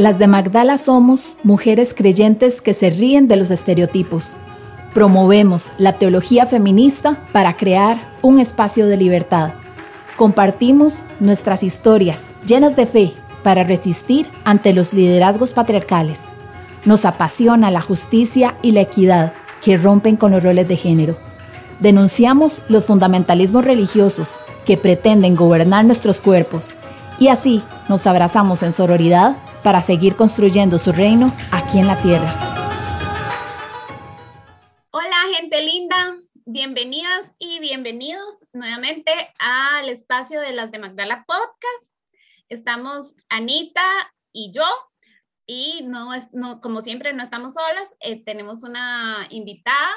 Las de Magdala somos mujeres creyentes que se ríen de los estereotipos. Promovemos la teología feminista para crear un espacio de libertad. Compartimos nuestras historias llenas de fe para resistir ante los liderazgos patriarcales. Nos apasiona la justicia y la equidad que rompen con los roles de género. Denunciamos los fundamentalismos religiosos que pretenden gobernar nuestros cuerpos y así nos abrazamos en sororidad para seguir construyendo su reino aquí en la tierra. Hola gente linda, bienvenidas y bienvenidos nuevamente al espacio de las de Magdala Podcast. Estamos Anita y yo. Y no, es, no como siempre no estamos solas, eh, tenemos una invitada,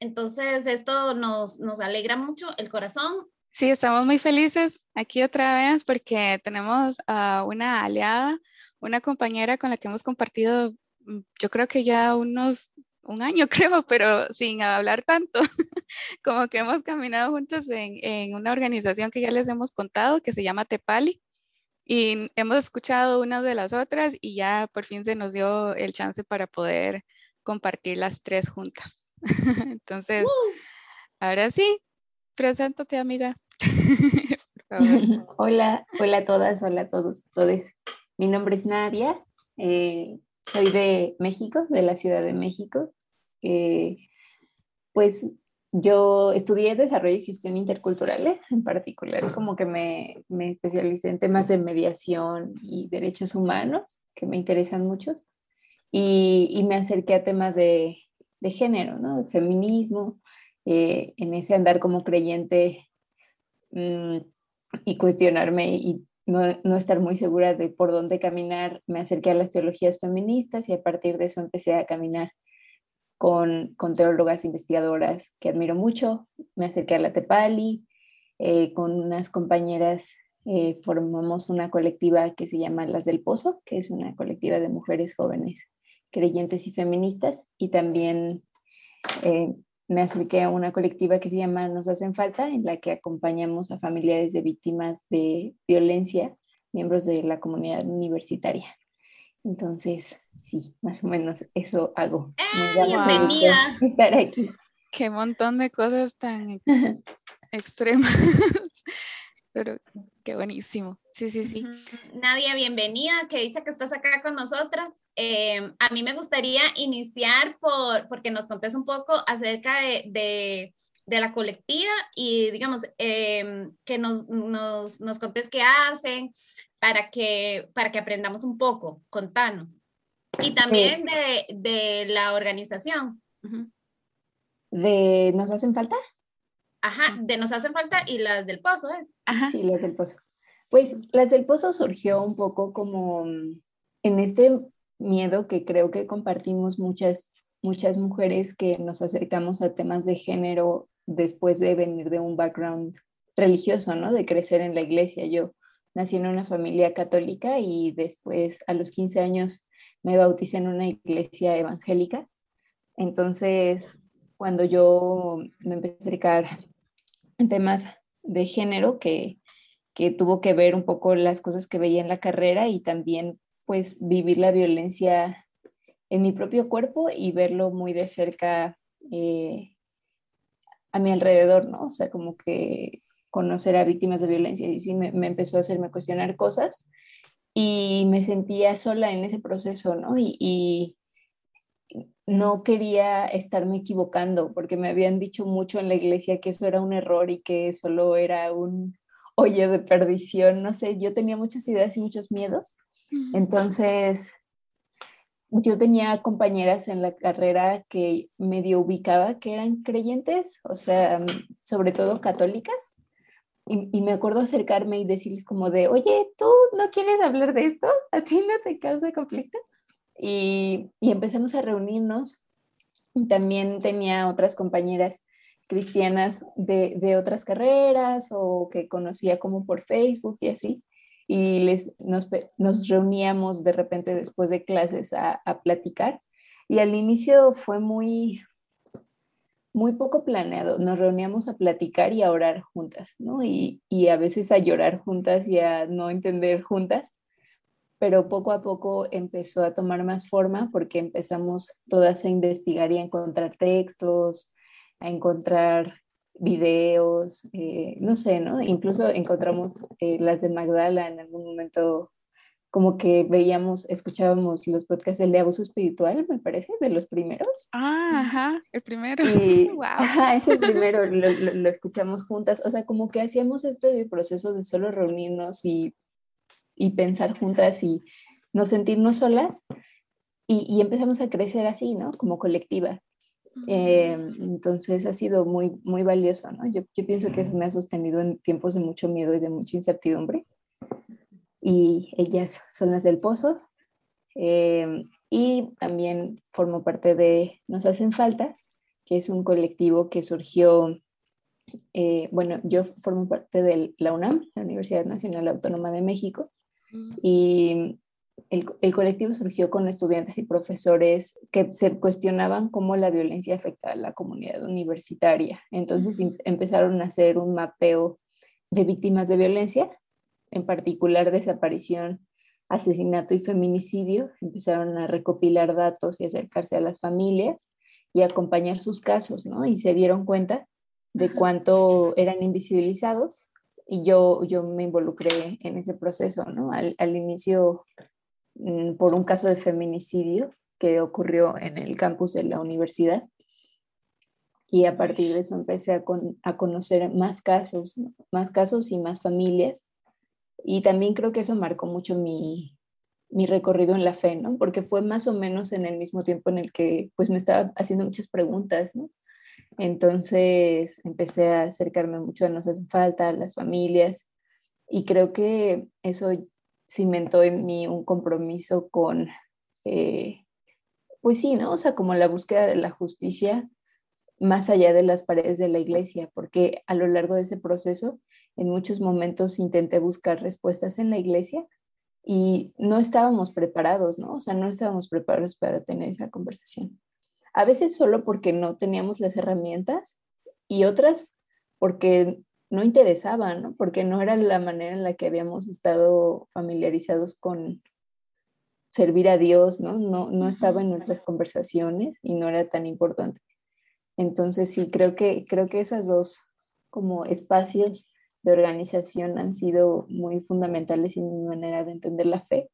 entonces esto nos, nos alegra mucho el corazón. Sí, estamos muy felices aquí otra vez porque tenemos a una aliada una compañera con la que hemos compartido, mm, yo creo que ya unos, un año creo, pero sin hablar tanto, como que hemos caminado juntos en, en una organización que ya les hemos contado, que se llama Tepali. Y hemos escuchado unas de las otras y ya por fin se nos dio el chance para poder compartir las tres juntas. Entonces, ahora sí, preséntate, amiga. hola, hola a todas, hola a todos, todos. Mi nombre es Nadia, eh, soy de México, de la Ciudad de México. Eh, pues yo estudié desarrollo y gestión interculturales, en particular como que me, me, especialicé en temas de mediación y derechos humanos, que me interesan mucho, y, y me acerqué a temas de, de género, ¿no? De feminismo, eh, en ese andar como creyente mmm, y cuestionarme y no, estar muy segura de por dónde caminar, me acerqué a las teologías feministas y a partir de eso empecé a caminar con, con teólogas investigadoras que admiro mucho. Me acerqué a la Tepali, eh, con unas compañeras eh, formamos una colectiva que se llama Las del Pozo, que es una colectiva de mujeres jóvenes creyentes y feministas, y también eh, me acerqué a una colectiva que se llama Nos hacen falta, en la que acompañamos a familiares de víctimas de violencia, miembros de la comunidad universitaria. Entonces, sí, más o menos eso hago. ¡Eh, bienvenida. Estar aquí. Qué montón de cosas tan extremas. Pero qué buenísimo. Sí, sí, sí. Nadia, bienvenida. Que dicha que estás acá con nosotras. Eh, a mí me gustaría iniciar por, porque nos contes un poco acerca de, de, de la colectiva y, digamos, eh, que nos, nos, nos, contes qué hacen para que, para que aprendamos un poco. Contanos. Y también de, de la organización. ¿De nos hacen falta? Ajá, de nos hacen falta y las del pozo, ¿es? Ajá. Sí, las del pozo. Pues las del pozo surgió un poco como mm, en este miedo que creo que compartimos muchas, muchas mujeres que nos acercamos a temas de género después de venir de un background religioso, ¿no? De crecer en la iglesia. Yo nací en una familia católica y después a los 15 años me bauticé en una iglesia evangélica. Entonces, cuando yo me empecé a acercar temas de género que, que tuvo que ver un poco las cosas que veía en la carrera y también pues vivir la violencia en mi propio cuerpo y verlo muy de cerca eh, a mi alrededor, ¿no? O sea, como que conocer a víctimas de violencia y sí me, me, empezó a hacerme cuestionar cosas y me sentía sola en ese proceso, ¿no? Y, y no quería estarme equivocando porque me habían dicho mucho en la iglesia que eso era un error y que solo era un hoyo de perdición, no sé, yo tenía muchas ideas y muchos miedos. Entonces, yo tenía compañeras en la carrera que medio ubicaba que eran creyentes, o sea, sobre todo católicas. Y, y, me acuerdo acercarme y decirles como de, oye, ¿tú no quieres hablar de esto? ¿A ti no te causa conflicto? Y, y empezamos a reunirnos. También tenía otras compañeras cristianas de, otras carreras o que conocía como por Facebook y así. Y les, nos, nos reuníamos de repente después de clases a, a, platicar. Y al inicio fue muy, muy poco planeado. Nos reuníamos a platicar y a orar juntas, ¿no? Y, y a veces a llorar juntas y a no entender juntas pero poco a poco empezó a tomar más forma porque empezamos todas a investigar y a encontrar textos, a encontrar videos, eh, no sé, ¿no? Incluso encontramos eh, las de Magdala en algún momento, como que veíamos, escuchábamos los podcasts de abuso espiritual, me parece, de los primeros. Ah, ajá, el primero. Y, wow. Ajá, ese primero lo, lo, escuchamos juntas, o sea, como que hacíamos este proceso de solo reunirnos y, y pensar juntas y no sentirnos solas. Y, y empezamos a crecer así, ¿no? Como colectiva. Eh, entonces ha sido muy, muy valioso, ¿no? Yo, yo, pienso que eso me ha sostenido en tiempos de mucho miedo y de mucha incertidumbre. Y ellas son las del pozo. Eh, y también formo parte de Nos Hacen Falta, que es un colectivo que surgió, eh, bueno, yo formo parte de la UNAM, la Universidad Nacional Autónoma de México, y el, colectivo surgió con estudiantes y profesores que se cuestionaban cómo la violencia afecta a la comunidad universitaria. Entonces empezaron a hacer un mapeo de víctimas de violencia, en particular desaparición, asesinato y feminicidio. Empezaron a recopilar datos y acercarse a las familias y acompañar sus casos, ¿no? Y se dieron cuenta de cuánto eran invisibilizados y yo, yo me involucré en ese proceso, ¿no? Al, al inicio Mm, por un caso de feminicidio que ocurrió en el campus de la universidad. Y a partir de eso empecé a, a conocer más casos, más casos y más familias. Y también creo que eso marcó mucho mi, mi recorrido en la fe, ¿no? Porque fue más o menos en el mismo tiempo en el que pues me estaba haciendo muchas preguntas, ¿no? Entonces empecé a acercarme mucho a Nos hacen falta, a las familias, y creo que eso cimentó en mí un compromiso con, eh, pues sí, ¿no? O sea, como la búsqueda de la justicia más allá de las paredes de la iglesia, porque a lo largo de ese proceso, en muchos momentos intenté buscar respuestas en la iglesia y no estábamos preparados, ¿no? O sea, no estábamos preparados para tener esa conversación. A veces solo porque no teníamos las herramientas y otras porque no interesaba, ¿no? Porque no era la manera en la que habíamos estado familiarizados con servir a Dios, ¿no? No, no estaba en nuestras conversaciones y no era tan importante. Entonces sí, creo que, creo que esas dos como espacios de organización han sido muy fundamentales en mi manera de entender la fe.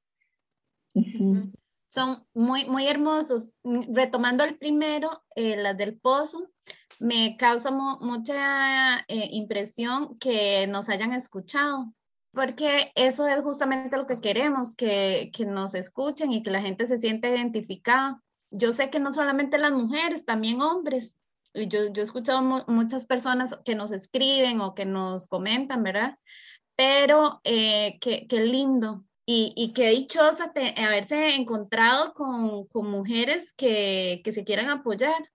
Son muy, muy hermosos. Retomando el primero, eh, las del pozo, me causa mucha eh, impresión que nos hayan escuchado, porque eso es justamente lo que queremos, que, que nos escuchen y que la gente se sienta identificada. Yo sé que no solamente las mujeres, también hombres. Yo, yo he escuchado muchas personas que nos escriben o que nos comentan, ¿verdad? Pero eh, qué lindo y, qué dichosa haberse encontrado con, con mujeres que, que, se quieran apoyar.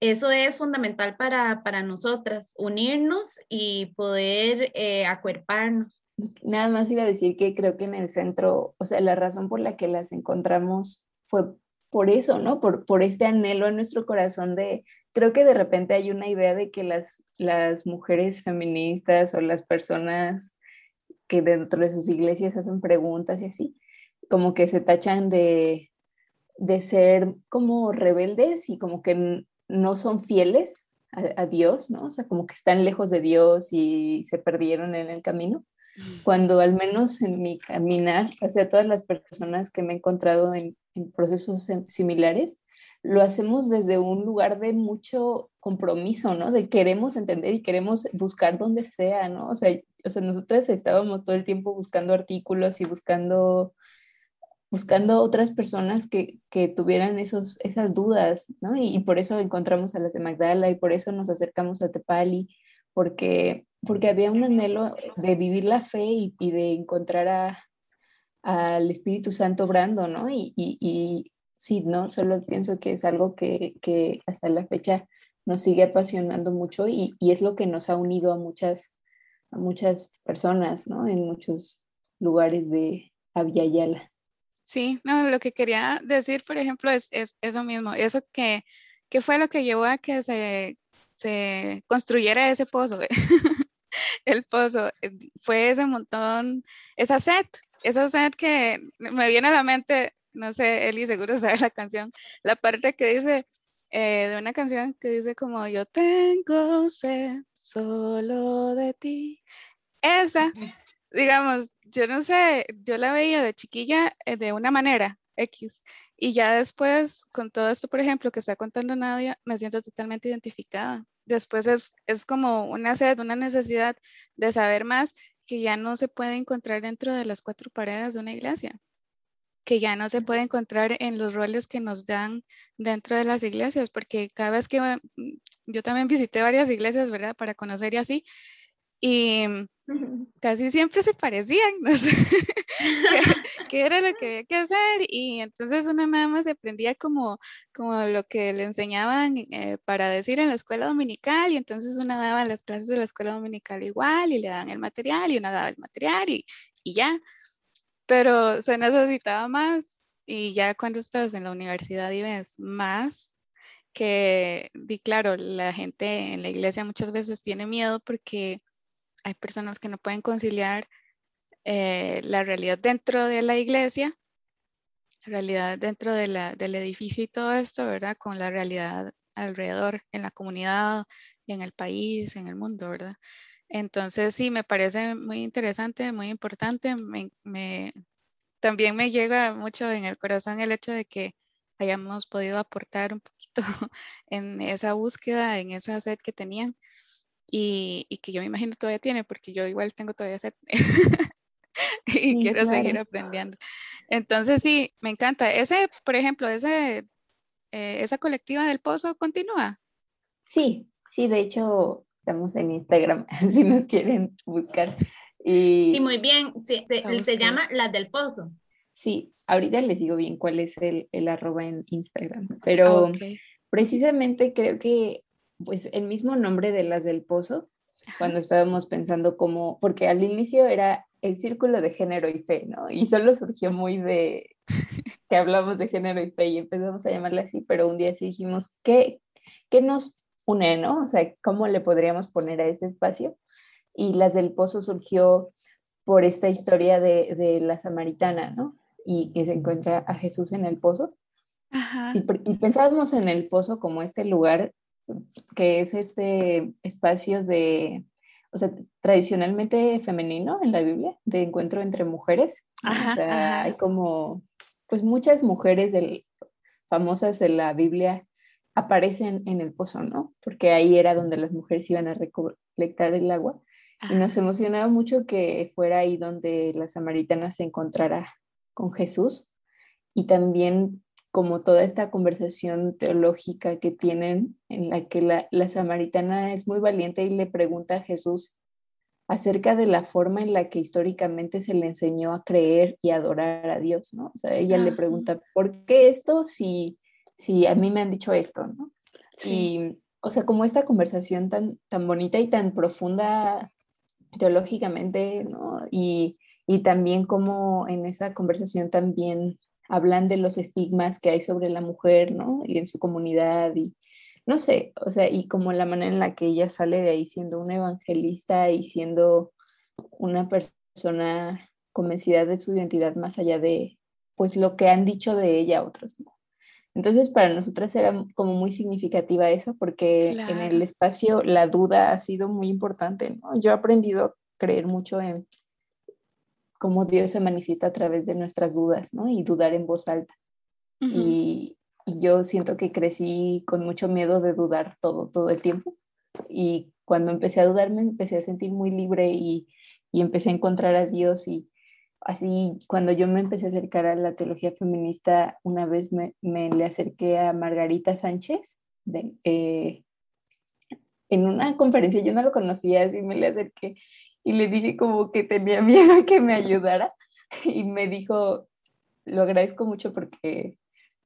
Eso es fundamental para, para nosotras, unirnos y poder eh, acuerparnos. Nada más iba a decir que creo que en el centro, o sea, la razón por la que las encontramos fue por eso, ¿no? Por, por este anhelo en nuestro corazón de, creo que de repente hay una idea de que las, las mujeres feministas o las personas que dentro de sus iglesias hacen preguntas y así, como que se tachan de, de ser como rebeldes y como que no son fieles a, Dios, ¿no? O sea, como que están lejos de Dios y se perdieron en el camino. Cuando al menos en mi caminar, sea, todas las personas que me he encontrado en, procesos similares, lo hacemos desde un lugar de mucho compromiso, ¿no? De queremos entender y queremos buscar donde sea, ¿no? O sea, o sea, nosotras estábamos todo el tiempo buscando artículos y buscando buscando otras personas que, que tuvieran esos, esas dudas, ¿no? Y, por eso encontramos a las de Magdala y por eso nos acercamos a Tepali, porque, porque había un anhelo de vivir la fe y, de encontrar a, al Espíritu Santo obrando, ¿no? Y, y, y, sí, ¿no? Solo pienso que es algo que, que hasta la fecha nos sigue apasionando mucho y, y, es lo que nos ha unido a muchas, a muchas personas, ¿no? En muchos lugares de Aviala. Sí, no, lo que quería decir, por ejemplo, es, eso mismo, eso que, fue lo que llevó a que se, se construyera ese pozo, el pozo, eh, fue ese montón, esa sed, esa sed que me viene a la mente, no sé, Eli seguro sabe la canción, la parte que dice, eh, de una canción que dice como yo tengo sed solo de ti. Esa, digamos, yo no sé, yo la veía de chiquilla eh, de una manera, X, y ya después, con todo esto, por ejemplo, que está contando Nadia, me siento totalmente identificada. Después es, es como una sed, una necesidad de saber más que ya no se puede encontrar dentro de las cuatro paredes de una iglesia, que ya no se puede encontrar en los roles que nos dan dentro de las iglesias, porque cada vez que mm, yo también visité varias iglesias, ¿verdad? Para conocer y así, y casi siempre se parecían, no qué, era lo que había que hacer y entonces uno nada más aprendía como, como lo que le enseñaban eh, para decir en la escuela dominical y entonces una daba las clases de la escuela dominical igual y le daban el material y una daba el material y, y ya, pero se necesitaba más y ya cuando estás en la universidad y ves más que, y claro, la gente en la iglesia muchas veces tiene miedo porque hay personas que no pueden conciliar eh, la realidad dentro de la iglesia, la realidad dentro de la, del edificio y todo esto, ¿verdad? Con la realidad alrededor, en la comunidad, en el país, en el mundo, ¿verdad? Entonces, sí, me parece muy interesante, muy importante. Me, también me llega mucho en el corazón el hecho de que hayamos podido aportar un poquito en esa búsqueda, en esa sed que tenían y, y, que yo me imagino todavía tiene, porque yo igual tengo todavía sed y quiero seguir aprendiendo. Entonces sí, me encanta. Ese, por ejemplo, ese, eh, esa colectiva del pozo continúa. Sí, sí, de hecho estamos en Instagram si nos quieren buscar. Y, sí, muy bien, sí, se, se, llama Las del Pozo. Sí, ahorita les digo bien cuál es el, el arroba en Instagram, pero precisamente creo que pues el mismo nombre de las del pozo, cuando estábamos pensando cómo, porque al inicio era el círculo de género y fe, ¿no? Y solo surgió muy de que hablamos de género y fe y empezamos a llamarle así, pero un día sí dijimos, ¿qué, qué nos une, no? O sea, ¿cómo le podríamos poner a este espacio? Y las del pozo surgió por esta historia de, de la samaritana, ¿no? Y que se encuentra a Jesús en el pozo. Y, y, pensábamos en el pozo como este lugar que es este espacio de, o sea, tradicionalmente femenino en la Biblia, de encuentro entre mujeres. o sea, hay como, pues muchas mujeres famosas en la Biblia aparecen en el pozo, ¿no? Porque ahí era donde las mujeres iban a recolectar el agua. Y nos emocionaba mucho que fuera ahí donde la samaritana se encontrara con Jesús y también como toda esta conversación teológica que tienen, en la que la, samaritana es muy valiente y le pregunta a Jesús acerca de la forma en la que históricamente se le enseñó a creer y adorar a Dios, ¿no? O sea, ella le pregunta, ¿por qué esto si, si a mí me han dicho esto, ¿no? Y, o sea, como esta conversación tan, tan bonita y tan profunda teológicamente, ¿no? Y, y también como en esa conversación también hablan de los estigmas que hay sobre la mujer, ¿no? Y en su comunidad y no sé, o sea, y como la manera en la que ella sale de ahí siendo una evangelista y siendo una persona convencida de su identidad más allá de, pues, lo que han dicho de ella otros, ¿no? Entonces, para nosotras era como muy significativa eso, porque en el espacio la duda ha sido muy importante, ¿no? Yo he aprendido a creer mucho en cómo Dios se manifiesta a través de nuestras dudas, ¿no? Y dudar en voz alta. y, y, yo siento que crecí con mucho miedo de dudar todo, todo el tiempo. Y cuando empecé a dudar, me empecé a sentir muy libre y, y empecé a encontrar a Dios. Y así, cuando yo me empecé a acercar a la teología feminista, una vez me, le acerqué a Margarita Sánchez eh, en una conferencia, yo no lo conocía, así me le acerqué y le dije como que tenía miedo que me ayudara y me dijo, lo agradezco mucho porque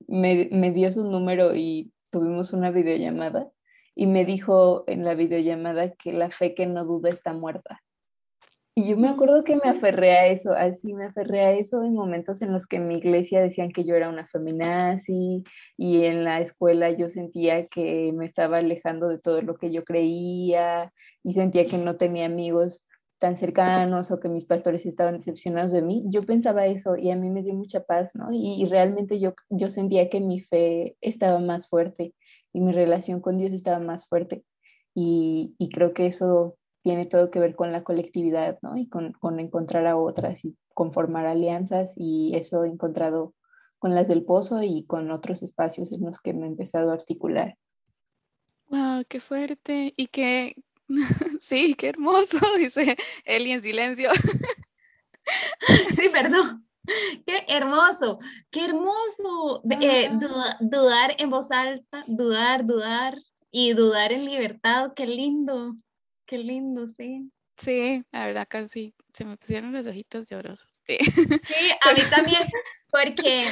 me, me dio su número y tuvimos una videollamada y me dijo en la videollamada que la fe que no duda está muerta. Y yo me acuerdo que me aferré a eso, así me aferré a eso en momentos en los que mi iglesia decían que yo era una feminazi y en la escuela yo sentía que me estaba alejando de todo lo que yo creía y sentía que no tenía amigos tan cercanos o que mis pastores estaban decepcionados de mí, yo pensaba eso y a mí me dio mucha paz, ¿no? Y, realmente yo, yo sentía que mi fe estaba más fuerte y mi relación con Dios estaba más fuerte. Y, y creo que eso tiene todo que ver con la colectividad, ¿no? Y con, con encontrar a otras y conformar alianzas y eso he encontrado con las del pozo y con otros espacios en los que me he empezado a articular. Wow, qué fuerte y qué, sí, qué hermoso, dice Eli en silencio. Sí, perdón. Qué hermoso, qué hermoso. Eh, dudar en voz alta, dudar, dudar y dudar en libertad, qué lindo, qué lindo, sí. Sí, la verdad casi se me pusieron los ojitos llorosos. Sí, sí a mí también. Porque,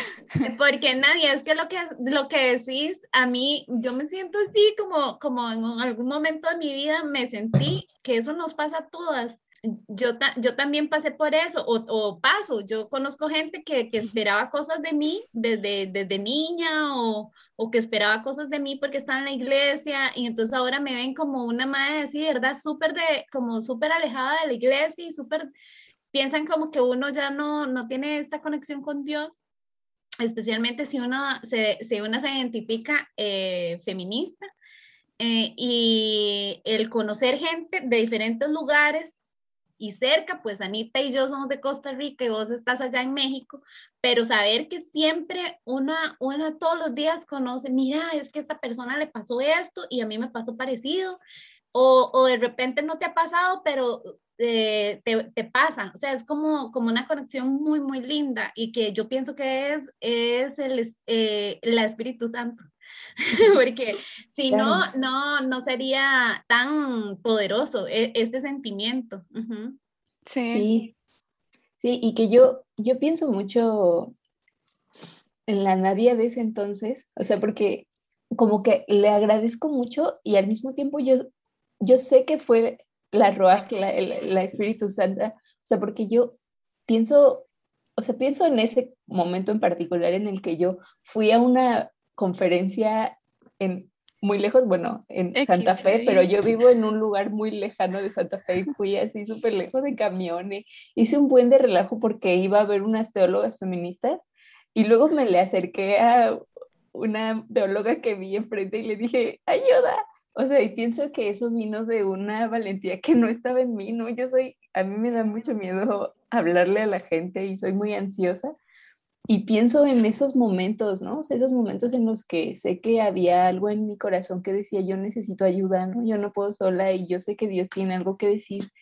porque nadie, es que lo que lo que decís, a mí, yo me siento así como, como en algún momento de mi vida me sentí que eso nos pasa a todas. Yo, yo también pasé por eso, o, o paso, yo conozco gente que, que, esperaba cosas de mí desde, desde niña, o, o, que esperaba cosas de mí porque estaba en la iglesia, y entonces ahora me ven como una madre así, ¿verdad? Súper de, como súper alejada de la iglesia y súper piensan como que uno ya no, no tiene esta conexión con Dios, especialmente si uno se, si uno se identifica eh, feminista. Eh, y el conocer gente de diferentes lugares y cerca, pues Anita y yo somos de Costa Rica y vos estás allá en México, pero saber que siempre una, una todos los días conoce, mira, es que a esta persona le pasó esto y a mí me pasó parecido, o, o de repente no te ha pasado, pero eh, te, te, pasan. O sea, es como, como una conexión muy, muy linda y que yo pienso que es, es el, eh, el Espíritu Santo. Porque si no, no, no sería tan poderoso e, este sentimiento. sí. sí. y que yo, yo pienso mucho en la Nadia de ese entonces, o sea, porque como que le agradezco mucho y al mismo tiempo yo, yo sé que fue la Ruach, la, la, Espíritu Santa, o sea, porque yo pienso, o sea, pienso en ese momento en particular en el que yo fui a una conferencia en muy lejos, bueno, en Santa Fe, pero yo vivo en un lugar muy lejano de Santa Fe y fui así súper lejos de camiones. Hice un buen de relajo porque iba a ver unas teólogas feministas y luego me le acerqué a una teóloga que vi enfrente y le dije, ayuda. O sea, y pienso que eso vino de una valentía que no estaba en mí, ¿no? Yo soy, a mí me da mucho miedo hablarle a la gente y soy muy ansiosa. Y pienso en esos momentos, ¿no? O sea, esos momentos en los que sé que había algo en mi corazón que decía, yo necesito ayuda, ¿no? Yo no puedo sola y yo sé que Dios tiene algo que decir.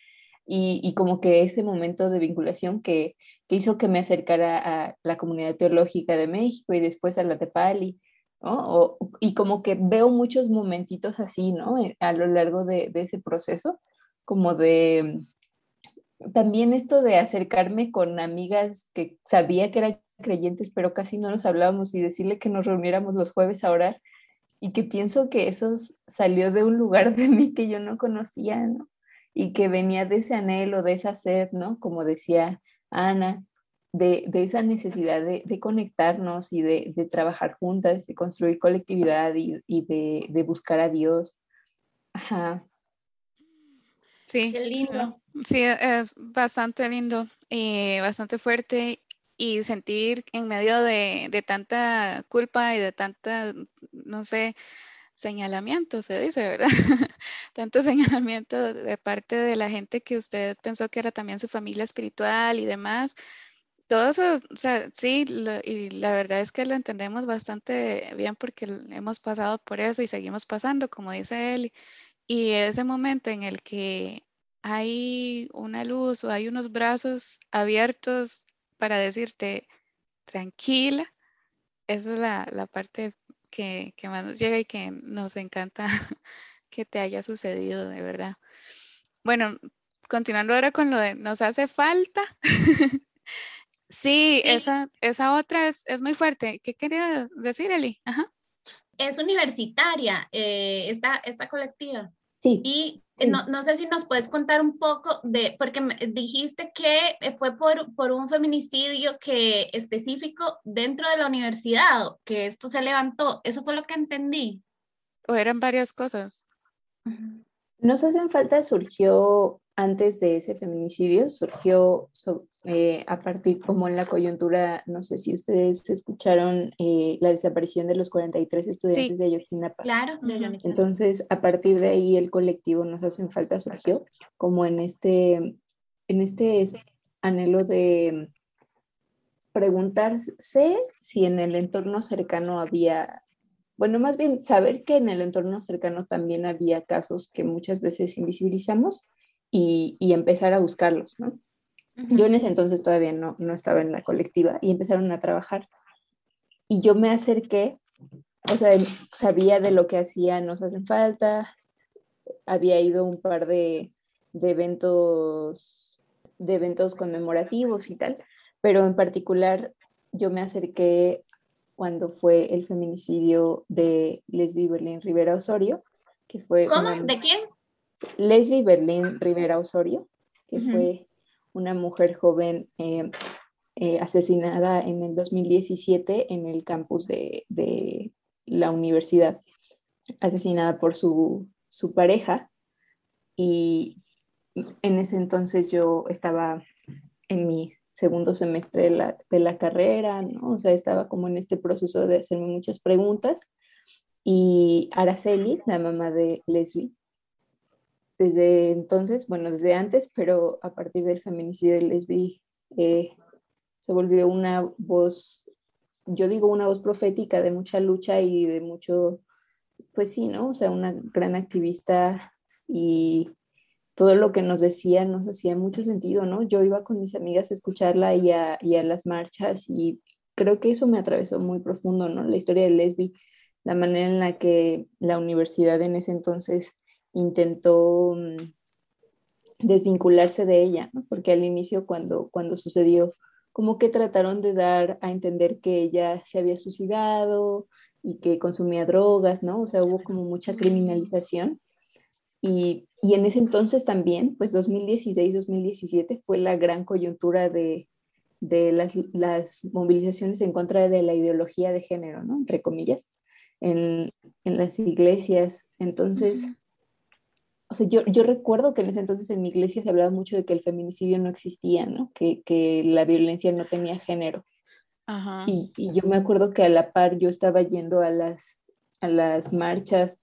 Y, y como que ese momento de vinculación que, que, hizo que me acercara a la comunidad teológica de México y después a la de Pali ¿no? y como que veo muchos momentitos así, ¿no? Eh, a lo largo de, ese proceso, como de también esto de acercarme con amigas que sabía que eran creyentes, pero casi no nos hablábamos y decirle que nos reuniéramos los jueves a orar y que pienso que eso salió de un lugar de mí que yo no conocía, ¿no? Y que venía de ese anhelo, de esa sed, ¿no? Como decía Ana, de, esa necesidad de, conectarnos y de, trabajar juntas, de construir colectividad y, de, buscar a Dios. Ajá. Sí, Qué lindo. Sí, es bastante lindo y bastante fuerte y sentir en medio de, de, tanta culpa y de tanta, no sé, señalamiento, se dice, ¿verdad? Tanto señalamiento de parte de la gente que usted pensó que era también su familia espiritual y demás, todo eso, o sea, sí, y la verdad es que lo entendemos bastante bien porque hemos pasado por eso y seguimos pasando, como dice él. Y ese momento en el que hay una luz o hay unos brazos abiertos para decirte tranquila, esa es la, parte que, que, más nos llega y que nos encanta que te haya sucedido, de verdad. Bueno, continuando ahora con lo de nos hace falta. Sí, Esa, esa otra es, es, muy fuerte. ¿Qué querías decir, Eli? Ajá. Es universitaria eh, esta, esta colectiva. Sí. Y eh, No, no, sé si nos puedes contar un poco de, porque me dijiste que eh, fue por, por un feminicidio que específico dentro de la universidad, que esto se levantó. ¿Eso fue lo que entendí? ¿O eran varias cosas? Nos hacen falta surgió antes de ese feminicidio surgió eh, a partir como en la coyuntura, no sé si ustedes escucharon eh, la desaparición de los 43 estudiantes de Ayotzinapa. Claro, Entonces, a partir de ahí el colectivo Nos Hacen Falta surgió como en este, en este anhelo de preguntarse si en el entorno cercano había bueno, más bien saber que en el entorno cercano también había casos que muchas veces invisibilizamos y, empezar a buscarlos, ¿no? Yo en ese entonces todavía no, no estaba en la colectiva y empezaron a trabajar. Y yo me acerqué, o sea, sabía de lo que hacían, nos hacen falta, había ido un par de, de eventos de eventos conmemorativos y tal, pero en particular yo me acerqué cuando fue el feminicidio de Leslie Berlín Rivera Osorio, que fue... ¿Cómo? ¿De quién? Leslie Berlín Rivera Osorio, que fue una mujer joven eh, eh, asesinada en el 2017 en el campus de, la universidad, asesinada por su, pareja. Y en ese entonces yo estaba en mi segundo semestre de la, de la, carrera, ¿no? O sea, estaba como en este proceso de hacerme muchas preguntas. Y Araceli, la mamá de Leslie, desde entonces, bueno, desde antes, pero a partir del feminicidio de Lesbi, eh, se volvió una voz, yo digo una voz profética de mucha lucha y de mucho, pues sí, ¿no? O sea, una gran activista y todo lo que nos decía nos hacía mucho sentido, ¿no? Yo iba con mis amigas a escucharla y a, y a las marchas y creo que eso me atravesó muy profundo, ¿no? La historia de Lesbi, la manera en la que la universidad en ese entonces intentó mm, desvincularse de ella, porque al inicio cuando, cuando sucedió, como que trataron de dar a entender que ella se había suicidado y que consumía drogas, ¿no? O sea, hubo como mucha criminalización. Y, y en ese entonces también, pues 2016-2017 fue la gran coyuntura de, de las, las, movilizaciones en contra de la ideología de género, ¿no? Entre comillas, en, en las iglesias. Entonces, o sea, yo, yo, recuerdo que en ese entonces en mi iglesia se hablaba mucho de que el feminicidio no existía, ¿no? Que, que la violencia no tenía género. Ajá. Y, y, yo me acuerdo que a la par yo estaba yendo a las, a las marchas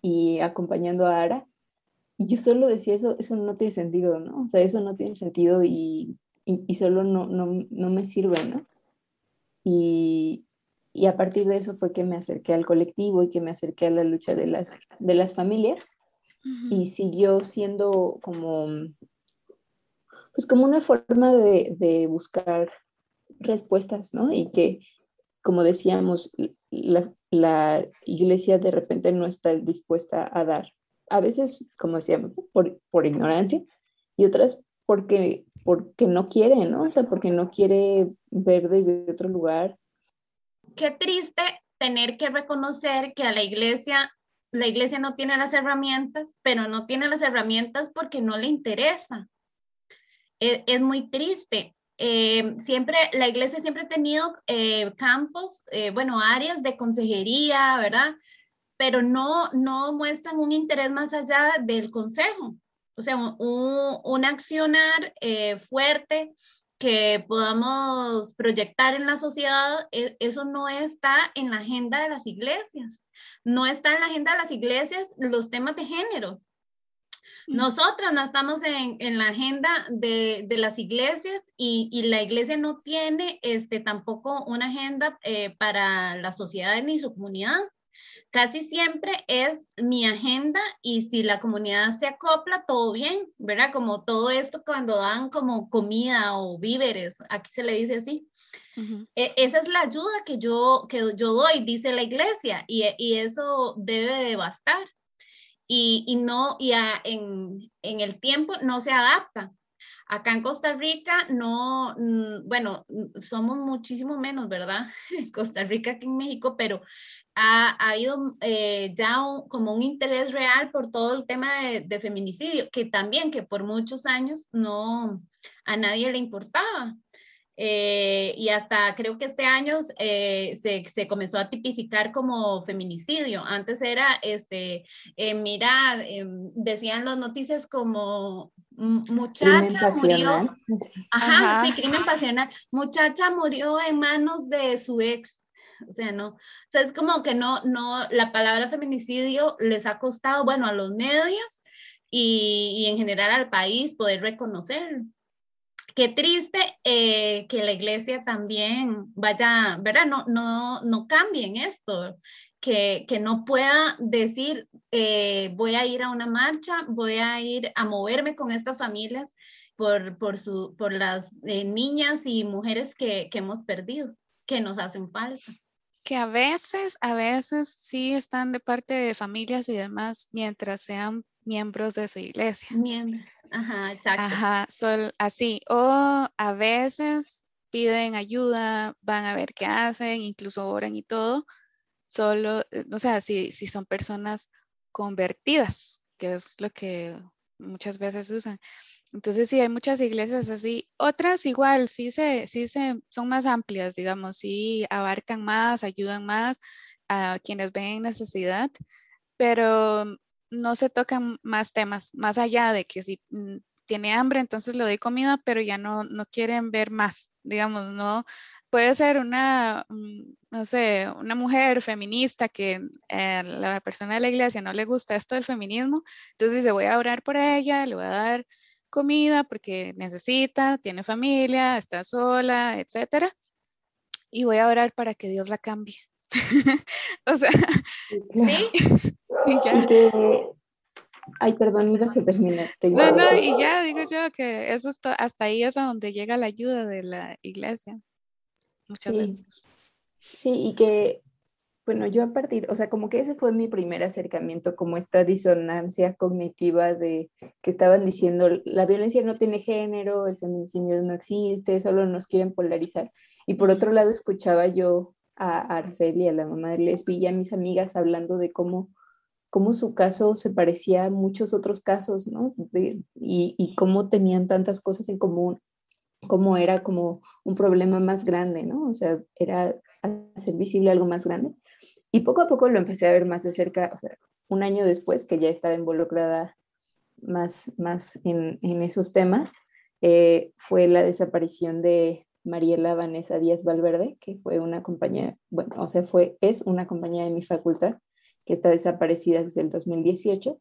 y acompañando a Ara, y yo solo decía eso, eso no tiene sentido, ¿no? O sea, eso no tiene sentido y, y, y solo no, no, no, me sirve, ¿no? Y, y a partir de eso fue que me acerqué al colectivo y que me acerqué a la lucha de las, de las familias y siguió siendo como, pues como una forma de, de, buscar respuestas, ¿no? Y que, como decíamos, la, la, iglesia de repente no está dispuesta a dar. A veces, como decíamos, por, por ignorancia y otras porque, porque no quiere, ¿no? O sea, porque no quiere ver desde otro lugar. Qué triste tener que reconocer que a la iglesia la iglesia no tiene las herramientas, pero no tiene las herramientas porque no le interesa. E, es, muy triste. Eh, siempre, la iglesia siempre ha tenido eh, campos, eh, bueno, áreas de consejería, ¿verdad? Pero no, no muestran un interés más allá del consejo. O sea, un, un accionar fuerte que podamos proyectar en la sociedad, e, eso no está en la agenda de las iglesias. No está en la agenda de las iglesias los temas de género. Nosotras no estamos en, la agenda de, las iglesias y, la iglesia no tiene este, tampoco una agenda eh, para la sociedad ni su comunidad. Casi siempre es mi agenda y si la comunidad se acopla, todo bien, ¿verdad? Como todo esto cuando dan como comida o víveres, aquí se le dice así. E, esa es la ayuda que yo, que yo doy, dice la iglesia, y, y eso debe de bastar. Y, y no, y en, en, el tiempo no se adapta. Acá en Costa Rica no, mm, bueno, mm, somos muchísimo menos, ¿verdad? Costa Rica que en México, pero ha, ha habido eh, ya como un interés real por todo el tema de, de, feminicidio, que también, que por muchos años no, a nadie le importaba. Eh, y hasta creo que este año eh, se, se, comenzó a tipificar como feminicidio. Antes era, este, eh, mira, decían las noticias como muchacha murió. Ajá, sí, crimen pasional. Muchacha murió en manos de su ex. O sea, no, o sea, es como que no, no, la palabra feminicidio les ha costado, bueno, a los medios y, y en general al país poder reconocer qué triste eh, que la iglesia también vaya, ¿verdad? No, no, no cambien esto, que, que no pueda decir, eh, voy a ir a una marcha, voy a ir a moverme con estas familias por, por, su, por las eh, niñas y mujeres que, que hemos perdido, que nos hacen falta que a veces, a veces sí están de parte de familias y demás, mientras sean miembros de su iglesia. Miembros, ajá, exacto. Ajá, son así. O a veces piden ayuda, van a ver qué hacen, incluso oran y todo. Solo, eh, o sea, si, si son personas convertidas, que es lo que muchas veces usan. Entonces sí, hay muchas iglesias así. Otras igual, sí se, sí se, son más amplias, digamos, sí abarcan más, ayudan más a quienes ven en necesidad, pero no se tocan más temas, más allá de que si mm, tiene hambre, entonces le doy comida, pero ya no, no quieren ver más, digamos, no, puede ser una, mm, no sé, una mujer feminista que a la persona de la iglesia no le gusta esto del feminismo, entonces dice, voy a orar por ella, le voy a dar comida porque necesita, tiene familia, está sola, etcétera, y voy a orar para que Dios la cambie. o sea, ¿sí? y ya. Ay, perdón, ibas a terminar. No, no, y ya digo yo que eso hasta ahí es a donde llega la ayuda de la iglesia. Muchas veces. Sí, y que, bueno, yo a partir, o sea, como que ese fue mi primer acercamiento, como esta disonancia cognitiva de que estaban diciendo, la violencia no tiene género, el feminicidio no existe, solo nos quieren polarizar. Y por otro lado, escuchaba yo a Araceli, a la mamá de Lesbi y a mis amigas hablando de cómo cómo su caso se parecía a muchos otros casos, ¿no? y, y, cómo tenían tantas cosas en común, cómo era como un problema más grande, ¿no? O sea, era hacer visible algo más grande. Y poco a poco lo empecé a ver más de cerca, o sea, un año después que ya estaba involucrada más, más en, en esos temas, eh, fue la desaparición de Mariela Vanessa Díaz Valverde, que fue una compañera, bueno, o sea, fue, es una compañera de mi facultad, que está desaparecida desde el 2018.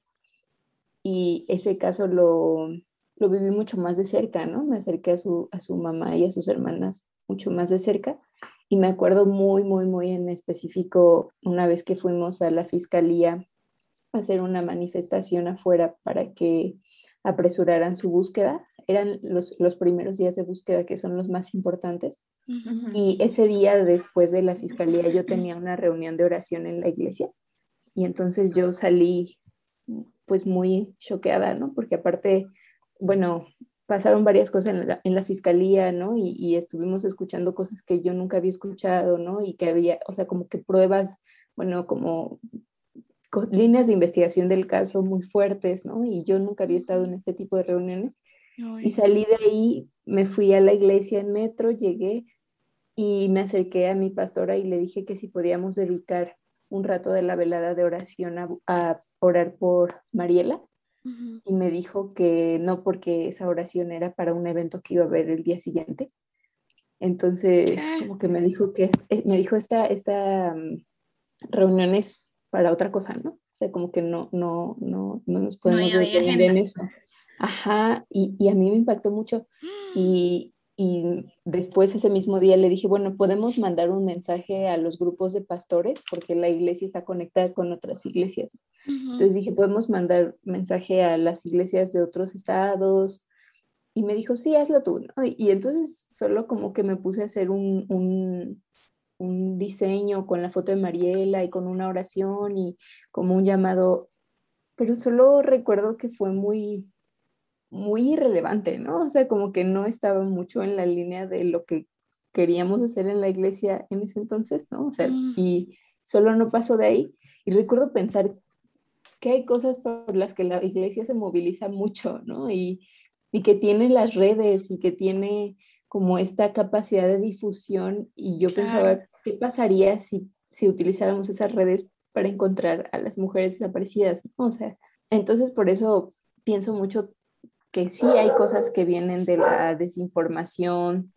Y ese caso lo, lo viví mucho más de cerca, ¿no? Me acerqué a su, a su mamá y a sus hermanas mucho más de cerca. Y me acuerdo muy, muy, muy en específico una vez que fuimos a la fiscalía a hacer una manifestación afuera para que apresuraran su búsqueda. Eran los, los primeros días de búsqueda que son los más importantes. Y ese día después de la fiscalía yo tenía una reunión de oración en la iglesia y entonces yo salí pues muy choqueada, ¿no? Porque aparte, bueno, pasaron varias cosas en la, en la fiscalía, ¿no? Y, y, estuvimos escuchando cosas que yo nunca había escuchado, ¿no? Y que había, o sea, como que pruebas, bueno, como líneas de investigación del caso muy fuertes, ¿no? Y yo nunca había estado en este tipo de reuniones. Y salí de ahí, me fui a la iglesia en metro, llegué y me acerqué a mi pastora y le dije que si podíamos dedicar un rato de la velada de oración a, orar por Mariela y me dijo que no porque esa oración era para un evento que iba a haber el día siguiente. Entonces, como que me dijo que eh, me dijo esta, esta mm, reunión es para otra cosa, ¿no? O sea, como que no, no, no, no nos podemos no, en eso. Ajá, y, y, a mí me impactó mucho. Y, y después ese mismo día le dije, bueno, podemos mandar un mensaje a los grupos de pastores porque la iglesia está conectada con otras iglesias. Entonces dije, podemos mandar mensaje a las iglesias de otros estados. Y me dijo, sí, hazlo tú. Y, entonces solo como que me puse a hacer un, un, un diseño con la foto de Mariela y con una oración y como un llamado, pero solo recuerdo que fue muy, muy irrelevante, ¿no? O sea, como que no estaba mucho en la línea de lo que queríamos hacer en la iglesia en ese entonces, ¿no? O sea, mm. y solo no pasó de ahí. Y recuerdo pensar que hay cosas por las que la iglesia se moviliza mucho, ¿no? Y, y que tiene las redes y que tiene como esta capacidad de difusión y yo pensaba, ¿qué pasaría si, si utilizáramos esas redes para encontrar a las mujeres desaparecidas? O sea, entonces por eso pienso mucho que sí hay cosas que vienen de la desinformación,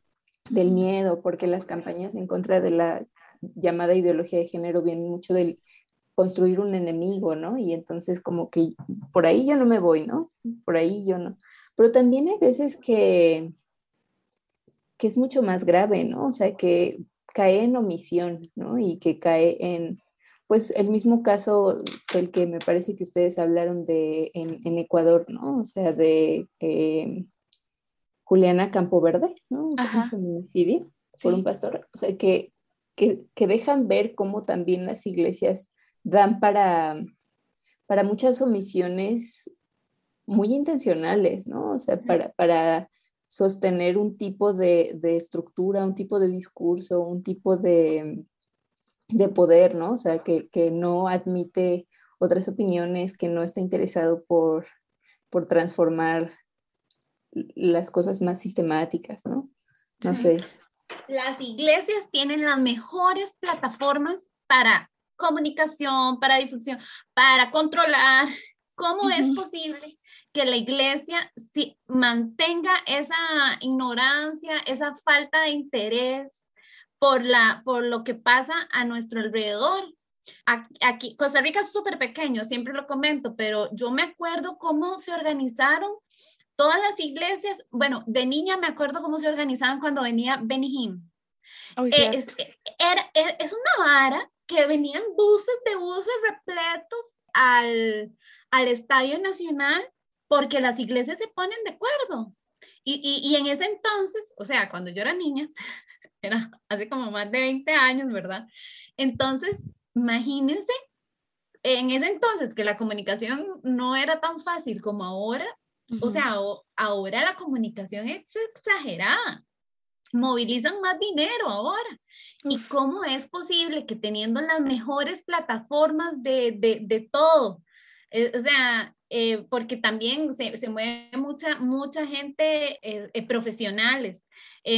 del miedo, porque las campañas en contra de la llamada ideología de género vienen mucho del construir un enemigo, ¿no? Y entonces como que por ahí yo no me voy, ¿no? Por ahí yo no. Pero también hay veces que, que es mucho más grave, ¿no? O sea, que cae en omisión, ¿no? Y que cae en, pues, el mismo caso del que me parece que ustedes hablaron de en, Ecuador, ¿no? O sea, de eh, Juliana Campoverde, ¿no? Un feminicidio por un pastor. O sea, que, que, que dejan ver cómo también las iglesias dan para, para muchas omisiones muy intencionales, ¿no? O sea, para, para sostener un tipo de, estructura, un tipo de discurso, un tipo de, de poder, ¿no? O sea, que, no admite otras opiniones, que no está interesado por, por transformar las cosas más sistemáticas, ¿no? No sé. Las iglesias tienen las mejores plataformas para comunicación, para difusión, para controlar. ¿Cómo es posible que la iglesia si, mantenga esa ignorancia, esa falta de interés por, la, por lo que pasa a nuestro alrededor? Aquí, Costa Rica es súper pequeño, siempre lo comento, pero yo me acuerdo cómo se organizaron todas las iglesias. Bueno, de niña me acuerdo cómo se organizaban cuando venía Benny eh, es, era, es, una vara que venían buses de buses repletos al, al Estadio Nacional porque las iglesias se ponen de acuerdo. Y, y, y, en ese entonces, o sea, cuando yo era niña, era hace como más de 20 años, ¿verdad? Entonces, imagínense, en ese entonces que la comunicación no era tan fácil como ahora, o sea, ahora la comunicación es exagerada movilizan más dinero ahora. ¿Y cómo es posible que teniendo las mejores plataformas de, de, de todo, eh, o sea, eh, porque también se, se, mueve mucha, mucha gente eh, profesionales,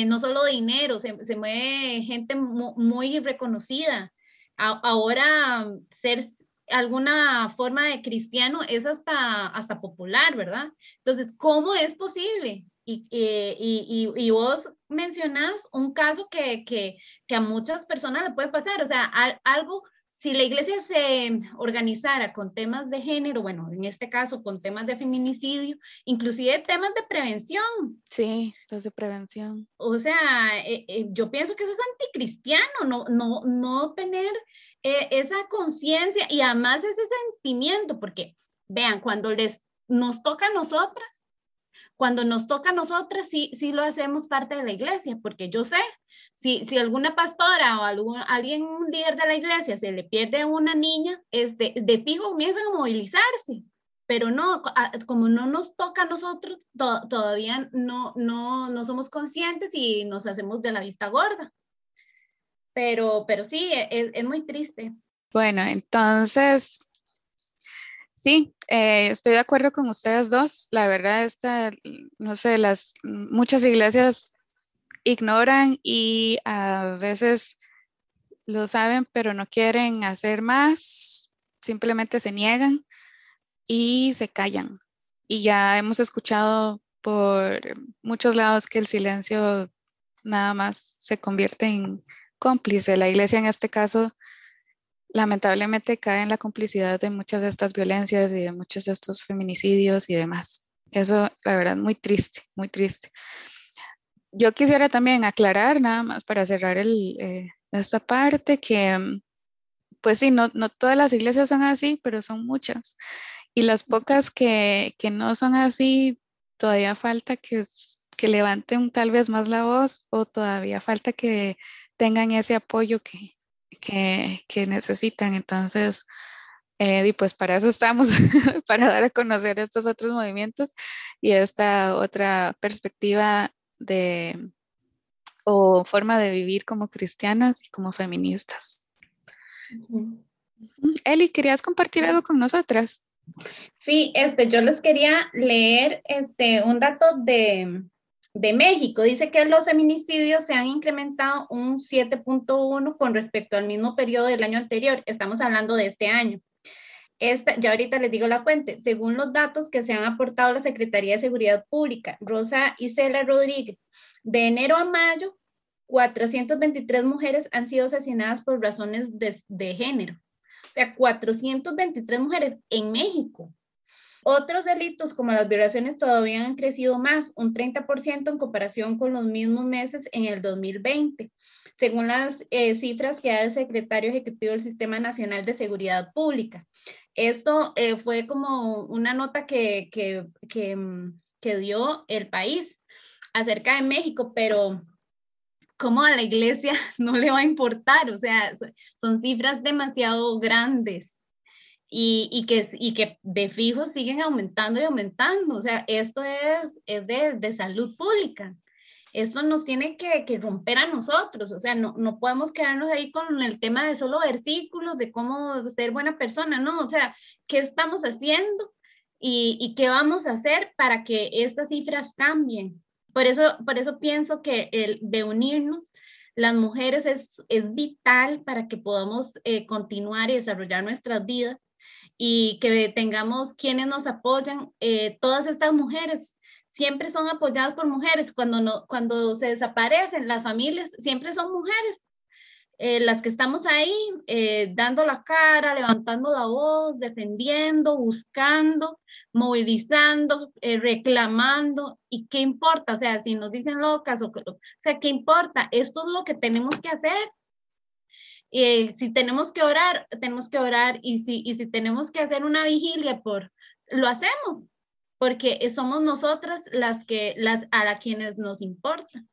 no solo dinero, se, se mueve gente muy reconocida. ahora ser alguna forma de cristiano es hasta, hasta popular, ¿verdad? Entonces, ¿cómo es posible y, y, y, vos mencionas un caso que, que, que, a muchas personas le puede pasar, o sea, algo, si la iglesia se organizara con temas de género, bueno, en este caso con temas de feminicidio, inclusive temas de prevención. Sí, los de prevención. O sea, eh, eh, yo pienso que eso es anticristiano, no, no, no tener eh, esa conciencia y además ese sentimiento, porque vean, cuando les nos toca a nosotras, cuando nos toca a nosotras, sí, sí lo hacemos parte de la iglesia, porque yo sé, si, si alguna pastora o algún, alguien, un líder de la iglesia, se le pierde a una niña, este, de fijo comienzan a movilizarse, pero no, como no nos toca a nosotros, todavía no, no, no somos conscientes y nos hacemos de la vista gorda. Pero, pero sí, e, es, es muy triste. Bueno, entonces, Sí, eh, estoy de acuerdo con ustedes dos. La verdad, esta, no sé, las muchas iglesias ignoran y a veces lo saben, pero no quieren hacer más, simplemente se niegan y se callan. Y ya hemos escuchado por muchos lados que el silencio nada más se convierte en cómplice. La iglesia en este caso lamentablemente cae en la complicidad de muchas de estas violencias y de muchos de estos feminicidios y demás. Eso, la verdad, muy triste, muy triste. Yo quisiera también aclarar, nada más para cerrar el, eh, esta parte, que mm, pues sí, no, no todas las iglesias son así, pero son muchas. Y las pocas que, que no son así, todavía falta que, que levanten tal vez más la voz o todavía falta que tengan ese apoyo que, que, necesitan. Entonces, eh, y pues para eso estamos, para dar a conocer estos otros movimientos y esta otra perspectiva de o forma de vivir como cristianas y como feministas. Eli, ¿querías compartir algo con nosotras? Sí, este, yo les quería leer este, un dato de, de México. Dice que los feminicidios se han incrementado un 7.1 con respecto al mismo periodo del año anterior. Estamos hablando de este año. Esta, ya ahorita les digo la fuente. Según los datos que se han aportado a la Secretaría de Seguridad Pública, Rosa Isela Rodríguez, de enero a mayo, 423 mujeres han sido asesinadas por razones de, de género. O sea, 423 mujeres en México. Otros delitos como las violaciones todavía han crecido más, un 30% en comparación con los mismos meses en el 2020, según las eh, cifras que da el secretario ejecutivo del Sistema Nacional de Seguridad Pública. Esto eh, fue como una nota que, que, que, dio el país acerca de México, pero ¿cómo a la iglesia no le va a importar? O sea, son cifras demasiado grandes y, y, que, y que de fijo siguen aumentando y aumentando. O sea, esto es, es de, de salud pública. Esto nos tiene que, que, romper a nosotros. O sea, no, no podemos quedarnos ahí con el tema de solo versículos, de cómo ser buena persona. No, o sea, ¿qué estamos haciendo? Y, y, qué vamos a hacer para que estas cifras cambien. Por eso, por eso pienso que el de unirnos las mujeres es, es vital para que podamos eh, continuar y desarrollar nuestras vidas y que tengamos quienes nos apoyan. Eh, todas estas mujeres siempre son apoyadas por mujeres. Cuando, no, cuando se desaparecen las familias, siempre son mujeres. Eh, las que estamos ahí eh, dando la cara, levantando la voz, defendiendo, buscando, movilizando, reclamando. ¿Y qué importa? O sea, si nos dicen locas, o, o sea, ¿qué importa? Esto es lo que tenemos que hacer eh, si tenemos que orar, tenemos que orar y si, y si tenemos que hacer una vigilia por, lo hacemos, porque somos nosotras las que, las a la quienes nos importa.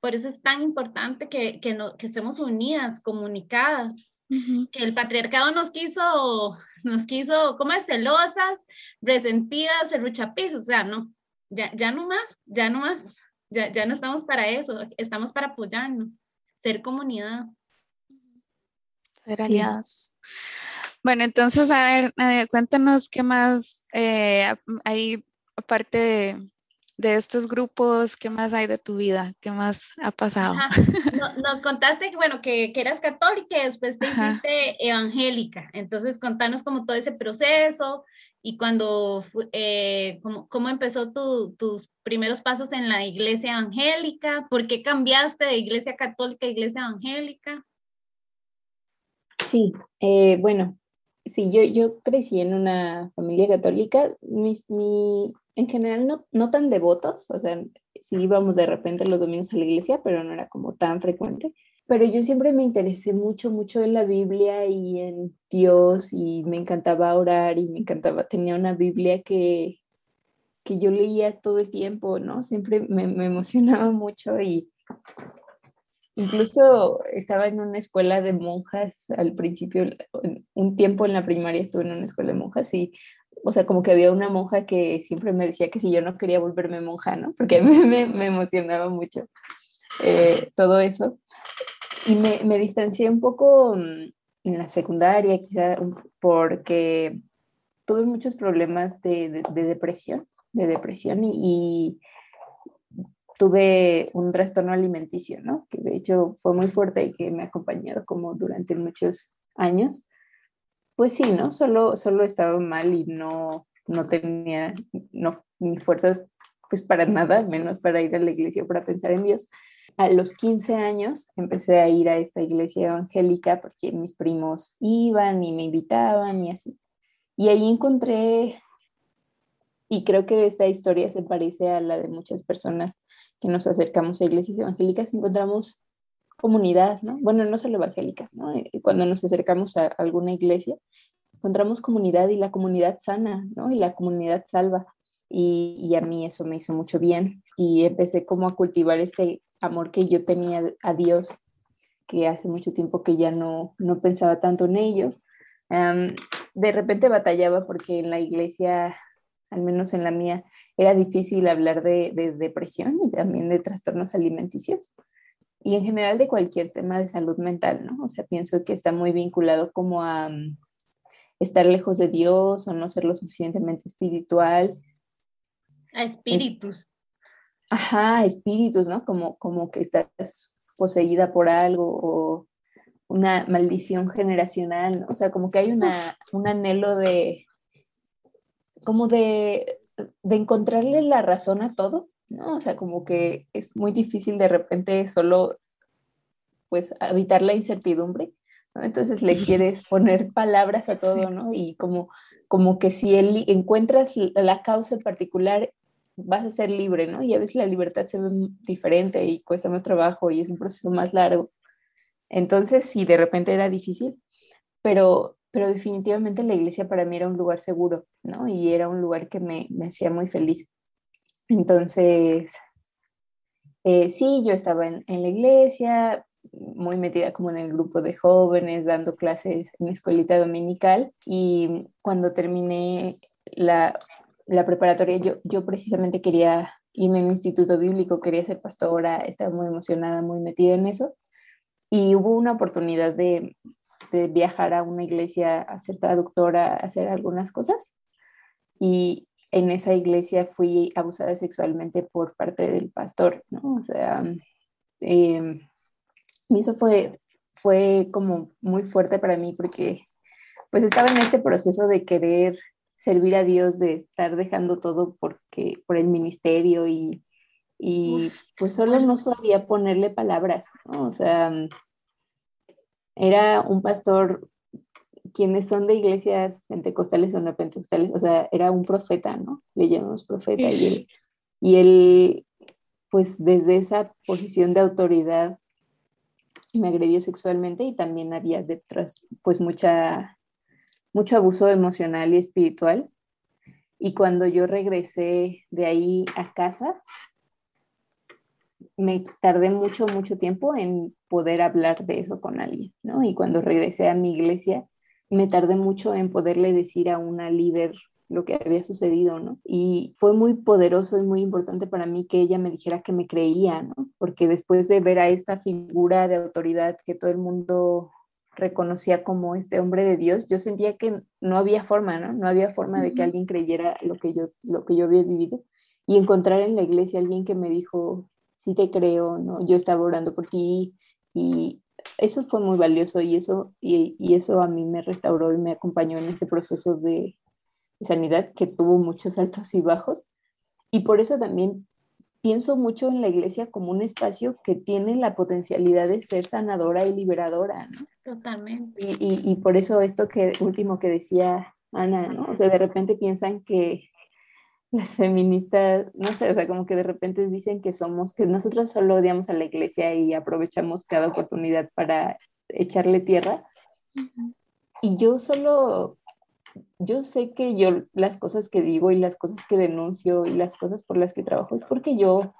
Por eso es tan importante que, que, no, que estemos unidas, comunicadas, que el patriarcado nos quiso, nos quiso, como es, celosas, resentidas, serruchapis, o sea, no, ya, ya no más, ya no más, ya, ya no estamos para eso, estamos para apoyarnos, ser comunidad ser aliadas. Bueno, entonces, a ver, eh, cuéntanos qué más eh, hay, aparte de, estos grupos, qué más hay de tu vida, qué más ha pasado. nos contaste que, bueno, que, que, eras católica y después te hiciste evangélica. Entonces, contanos como todo ese proceso y cuando, eh, cómo, cómo, empezó tu, tus primeros pasos en la iglesia evangélica, por qué cambiaste de iglesia católica a iglesia evangélica. Sí, eh, bueno, sí, yo, yo crecí en una familia católica, mis, mi, en general no, no tan devotos, o sea, sí íbamos de repente los domingos a la iglesia, pero no era como tan frecuente. Pero yo siempre me interesé mucho, mucho en la Biblia y en Dios y me encantaba orar y me encantaba, tenía una Biblia que, que yo leía todo el tiempo, ¿no? Siempre me, me emocionaba mucho y Incluso estaba en una escuela de monjas al principio, un tiempo en la primaria estuve en una escuela de monjas y, o sea, como que había una monja que siempre me decía que si yo no quería volverme monja, ¿no? Porque mí me, me emocionaba mucho eh, todo eso. Y me, me, distancié un poco mm, en la secundaria, quizá porque tuve muchos problemas de, de, depresión, de depresión y tuve un trastorno alimenticio, ¿no? Que de hecho fue muy fuerte y que me ha acompañado como durante muchos años. Pues sí, ¿no? Solo, solo estaba mal y no, no tenía no, ni fuerzas pues para nada, menos para ir a la iglesia, para pensar en Dios. A los 15 años empecé a ir a esta iglesia evangélica porque mis primos iban y me invitaban y así. Y ahí encontré, y creo que esta historia se parece a la de muchas personas que nos acercamos a iglesias evangélicas, encontramos comunidad, ¿no? Bueno, no solo evangélicas, ¿no? Eh, cuando nos acercamos a alguna iglesia, encontramos comunidad y la comunidad sana, ¿no? Y la comunidad salva. Y, y, a mí eso me hizo mucho bien y empecé como a cultivar este amor que yo tenía a Dios, que hace mucho tiempo que ya no, no pensaba tanto en ello. de repente batallaba porque en la iglesia al menos en la mía, era difícil hablar de, depresión y también de trastornos alimenticios y en general de cualquier tema de salud mental, ¿no? O sea, pienso que está muy vinculado como a mm, estar lejos de Dios o no ser lo suficientemente espiritual. A espíritus. ajá, espíritus, ¿no? Como, como que estás poseída por algo o una maldición generacional, ¿no? O sea, como que hay una, un anhelo de, como de, de encontrarle la razón a todo, ¿no? O sea, como que es muy difícil de repente solo, pues, evitar la incertidumbre, ¿no? Entonces le quieres poner palabras a todo, ¿no? Y como, como que si él encuentras la causa en particular, vas a ser libre, ¿no? Y a veces la libertad se ve diferente y cuesta más trabajo y es un proceso más largo. Entonces, sí, de repente era difícil, pero, pero definitivamente la iglesia para mí era un lugar seguro, ¿no? Y era un lugar que me, hacía muy feliz. Entonces, eh, sí, yo estaba en, en, la iglesia, muy metida como en el grupo de jóvenes, dando clases en escuelita dominical y cuando terminé la, la preparatoria, yo, yo precisamente quería irme a un instituto bíblico, quería ser pastora, estaba muy emocionada, muy metida en eso y hubo una oportunidad de, viajar a una iglesia, a ser traductora, a hacer algunas cosas. Y en esa iglesia fui abusada sexualmente por parte del pastor, ¿no? O sea, em, y eso fue, fue como muy fuerte para mí porque pues estaba en este proceso de querer servir a Dios, de estar dejando todo porque, por el ministerio y, y pues solo no sabía ponerle palabras, ¿no? O sea, era un pastor, quienes son de iglesias pentecostales o no pentecostales, o sea, era un profeta, ¿no? Le llamamos profeta y él, y él, pues desde esa posición de autoridad me agredió sexualmente y también había detrás, pues mucha, mucho abuso emocional y espiritual. Y cuando yo regresé de ahí a casa, me tardé mucho, mucho tiempo en poder hablar de eso con alguien, ¿no? Y cuando regresé a mi iglesia, me tardé mucho en poderle decir a una líder lo que había sucedido, ¿no? Y fue muy poderoso y muy importante para mí que ella me dijera que me creía, ¿no? Porque después de ver a esta figura de autoridad que todo el mundo reconocía como este hombre de Dios, yo sentía que no había forma, ¿no? No había forma de que alguien creyera lo que yo, lo que yo había vivido. Y encontrar en la iglesia alguien que me dijo, sí te creo, ¿no? Yo estaba orando por ti y eso fue muy valioso y eso, y, y eso a mí me restauró y me acompañó en ese proceso de, sanidad que tuvo muchos altos y bajos. Y por eso también pienso mucho en la iglesia como un espacio que tiene la potencialidad de ser sanadora y liberadora, ¿no? Totalmente. Y, y, y, por eso esto que último que decía Ana, ¿no? O sea, de repente piensan que las feministas, no sé, o sea, como que de repente dicen que somos, que nosotros solo odiamos a la iglesia y aprovechamos cada oportunidad para echarle tierra. Y yo solo, yo sé que yo las cosas que digo y las cosas que denuncio y las cosas por las que trabajo es porque yo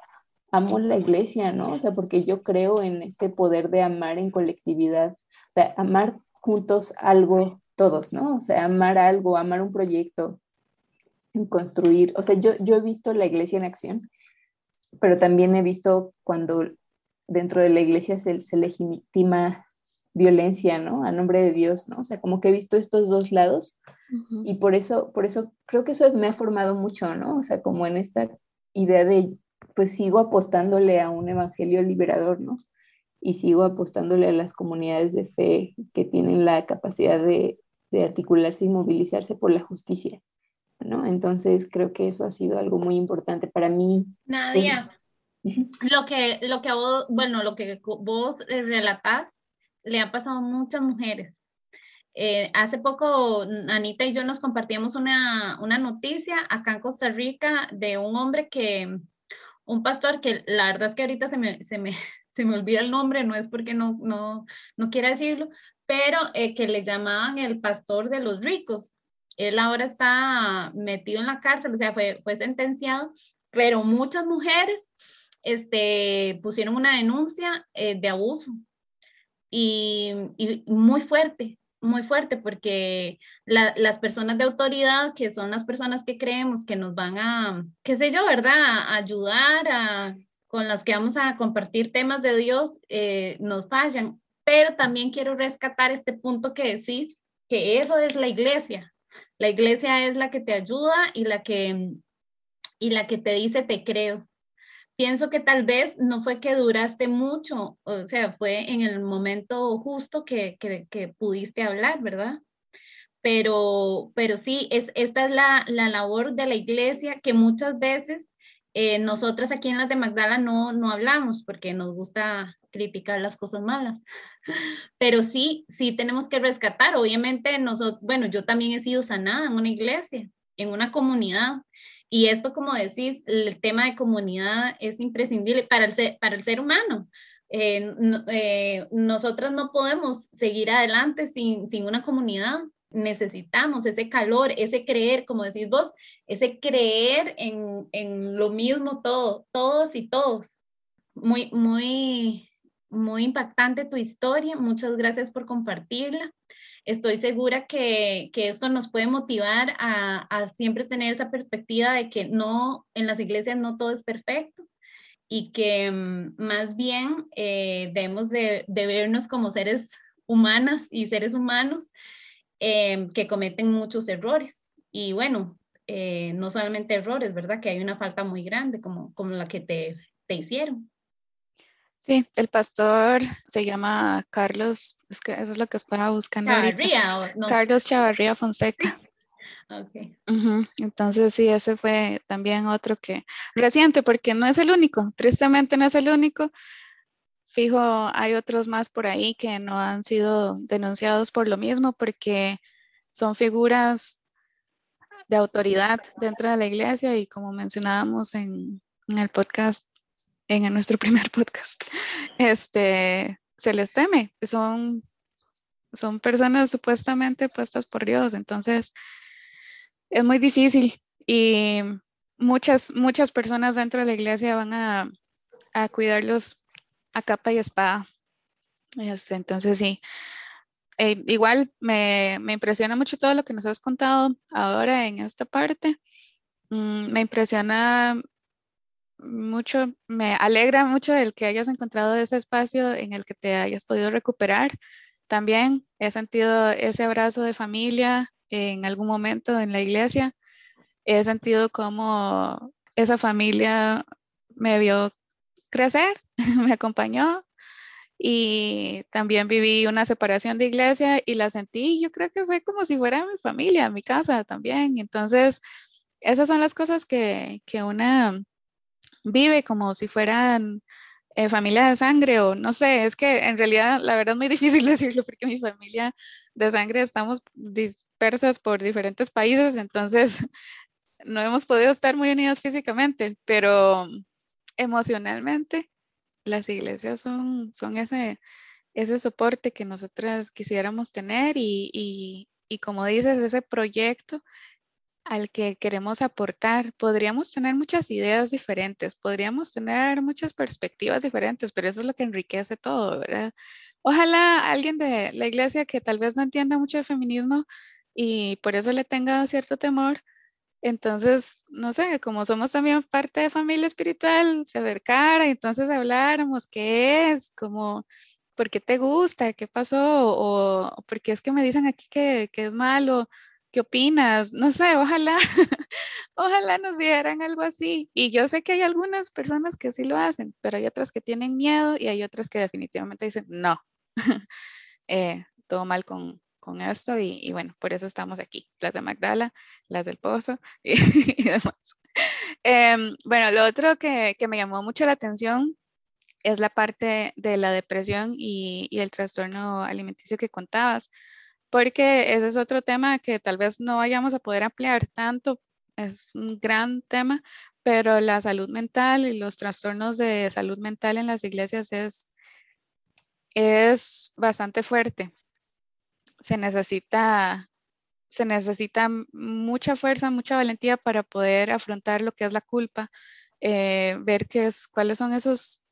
amo la iglesia, ¿no? O sea, porque yo creo en este poder de amar en colectividad, o sea, amar juntos algo todos, ¿no? O sea, amar algo, amar un proyecto, construir, o sea, yo, yo he visto la iglesia en acción, pero también he visto cuando dentro de la iglesia se, se legitima violencia, ¿no? A nombre de Dios, ¿no? O sea, como que he visto estos dos lados y por eso, por eso creo que eso me ha formado mucho, ¿no? O sea, como en esta idea de, pues sigo apostándole a un evangelio liberador, ¿no? Y sigo apostándole a las comunidades de fe que tienen la capacidad de, de articularse y movilizarse por la justicia. ¿No? Entonces creo que eso ha sido algo muy importante para mí. Nadia, lo que, lo que vos, bueno, lo que vos eh, relatás, le ha pasado a muchas mujeres. Eh, hace poco Anita y yo nos compartíamos una, una noticia acá en Costa Rica de un hombre que, un pastor que la verdad es que ahorita se me, se me, se me olvida el nombre, no es porque no, no, no quiera decirlo, pero eh, que le llamaban el pastor de los ricos él ahora está metido en la cárcel, o sea, fue, fue sentenciado, pero muchas mujeres este, pusieron una denuncia eh, de abuso y, muy fuerte, muy fuerte, porque las personas de autoridad, que son las personas que creemos que nos van a, qué sé yo, ¿verdad?, ayudar, a, con las que vamos a compartir temas de Dios, eh, nos fallan. Pero también quiero rescatar este punto que decís, que eso es la iglesia, la iglesia es la que te ayuda y la que, y la que te dice te creo. pienso que tal vez no fue que duraste mucho, o sea, fue en el momento justo que, que, pudiste hablar, ¿verdad? Pero, pero sí, es, esta es la, la labor de la iglesia que muchas veces eh, nosotras aquí en las de Magdala no, no hablamos porque nos gusta criticar las cosas malas, pero sí, sí tenemos que rescatar. Obviamente, nosotros, bueno, yo también he sido sanada en una iglesia, en una comunidad, y esto, como decís, el tema de comunidad es imprescindible para el ser, para el ser humano. Eh, eh, nosotras no podemos seguir adelante sin, sin una comunidad necesitamos ese calor, ese creer, como decís vos, ese creer en, en lo mismo todo, todos y todos. Muy, muy, muy impactante tu historia. Muchas gracias por compartirla. Estoy segura que, que esto nos puede motivar a, a, siempre tener esa perspectiva de que no, en las iglesias no todo es perfecto y que mm, más bien eh, debemos de, de vernos como seres humanas y seres humanos Em, que cometen muchos errores. Y bueno, eh, no solamente errores, ¿verdad? Que hay una falta muy grande como, como la que te, te hicieron. Sí, el pastor se llama Carlos, es que eso es lo que estaba buscando Chavarría, No? Carlos Chavarría Fonseca. Okay. Entonces sí, ese fue también otro que reciente, porque no es el único, tristemente no es el único, Fijo, hay otros más por ahí que no han sido denunciados por lo mismo porque son figuras de autoridad dentro de la iglesia y como mencionábamos en, el podcast, en nuestro primer podcast, este, se les teme, son, son personas supuestamente puestas por Dios, entonces es muy difícil y muchas, muchas personas dentro de la iglesia van a, a cuidarlos a capa y espada. Este, entonces sí, eh, igual me, impresiona mucho todo lo que nos has contado ahora en esta parte. Mm, me impresiona mucho, me alegra mucho el que hayas encontrado ese espacio en el que te hayas podido recuperar. También he sentido ese abrazo de familia en algún momento en la iglesia. He sentido como esa familia me vio crecer, me acompañó y también viví una separación de iglesia y la sentí, yo creo que fue como si fuera mi familia, mi casa también. Entonces, esas son las cosas que, que una vive como si fueran eh, familia de sangre o no sé, es que en realidad la verdad es muy difícil decirlo porque mi familia de sangre estamos dispersas por diferentes países, entonces no hemos podido estar muy unidos físicamente, pero emocionalmente, las iglesias son, son ese, ese soporte que nosotras quisiéramos tener y, como dices, ese proyecto al que queremos aportar. Podríamos tener muchas ideas diferentes, podríamos tener muchas perspectivas diferentes, pero eso es lo que enriquece todo, ¿verdad? Ojalá alguien de la iglesia que tal vez no entienda mucho de feminismo y por eso le tenga cierto temor, entonces, no sé, como somos también parte de familia espiritual, se acercara y entonces habláramos, ¿qué es? Como, ¿por qué te gusta? ¿Qué pasó? O, ¿por qué es que me dicen aquí que, es malo? ¿Qué opinas? No sé, ojalá, ojalá nos dijeran algo así. Y yo sé que hay algunas personas que sí lo hacen, pero hay otras que tienen miedo y hay otras que definitivamente dicen, no, eh, todo mal con, con esto y, bueno, por eso estamos aquí, las de Magdala, las del Pozo y, demás. Em, bueno, lo otro que, me llamó mucho la atención es la parte de la depresión y, el trastorno alimenticio que contabas, porque ese es otro tema que tal vez no vayamos a poder ampliar tanto, es un gran tema, pero la salud mental y los trastornos de salud mental en las iglesias es, es bastante fuerte se necesita, se necesita mucha fuerza, mucha valentía para poder afrontar lo que es la culpa, eh, ver qué es, cuáles son esos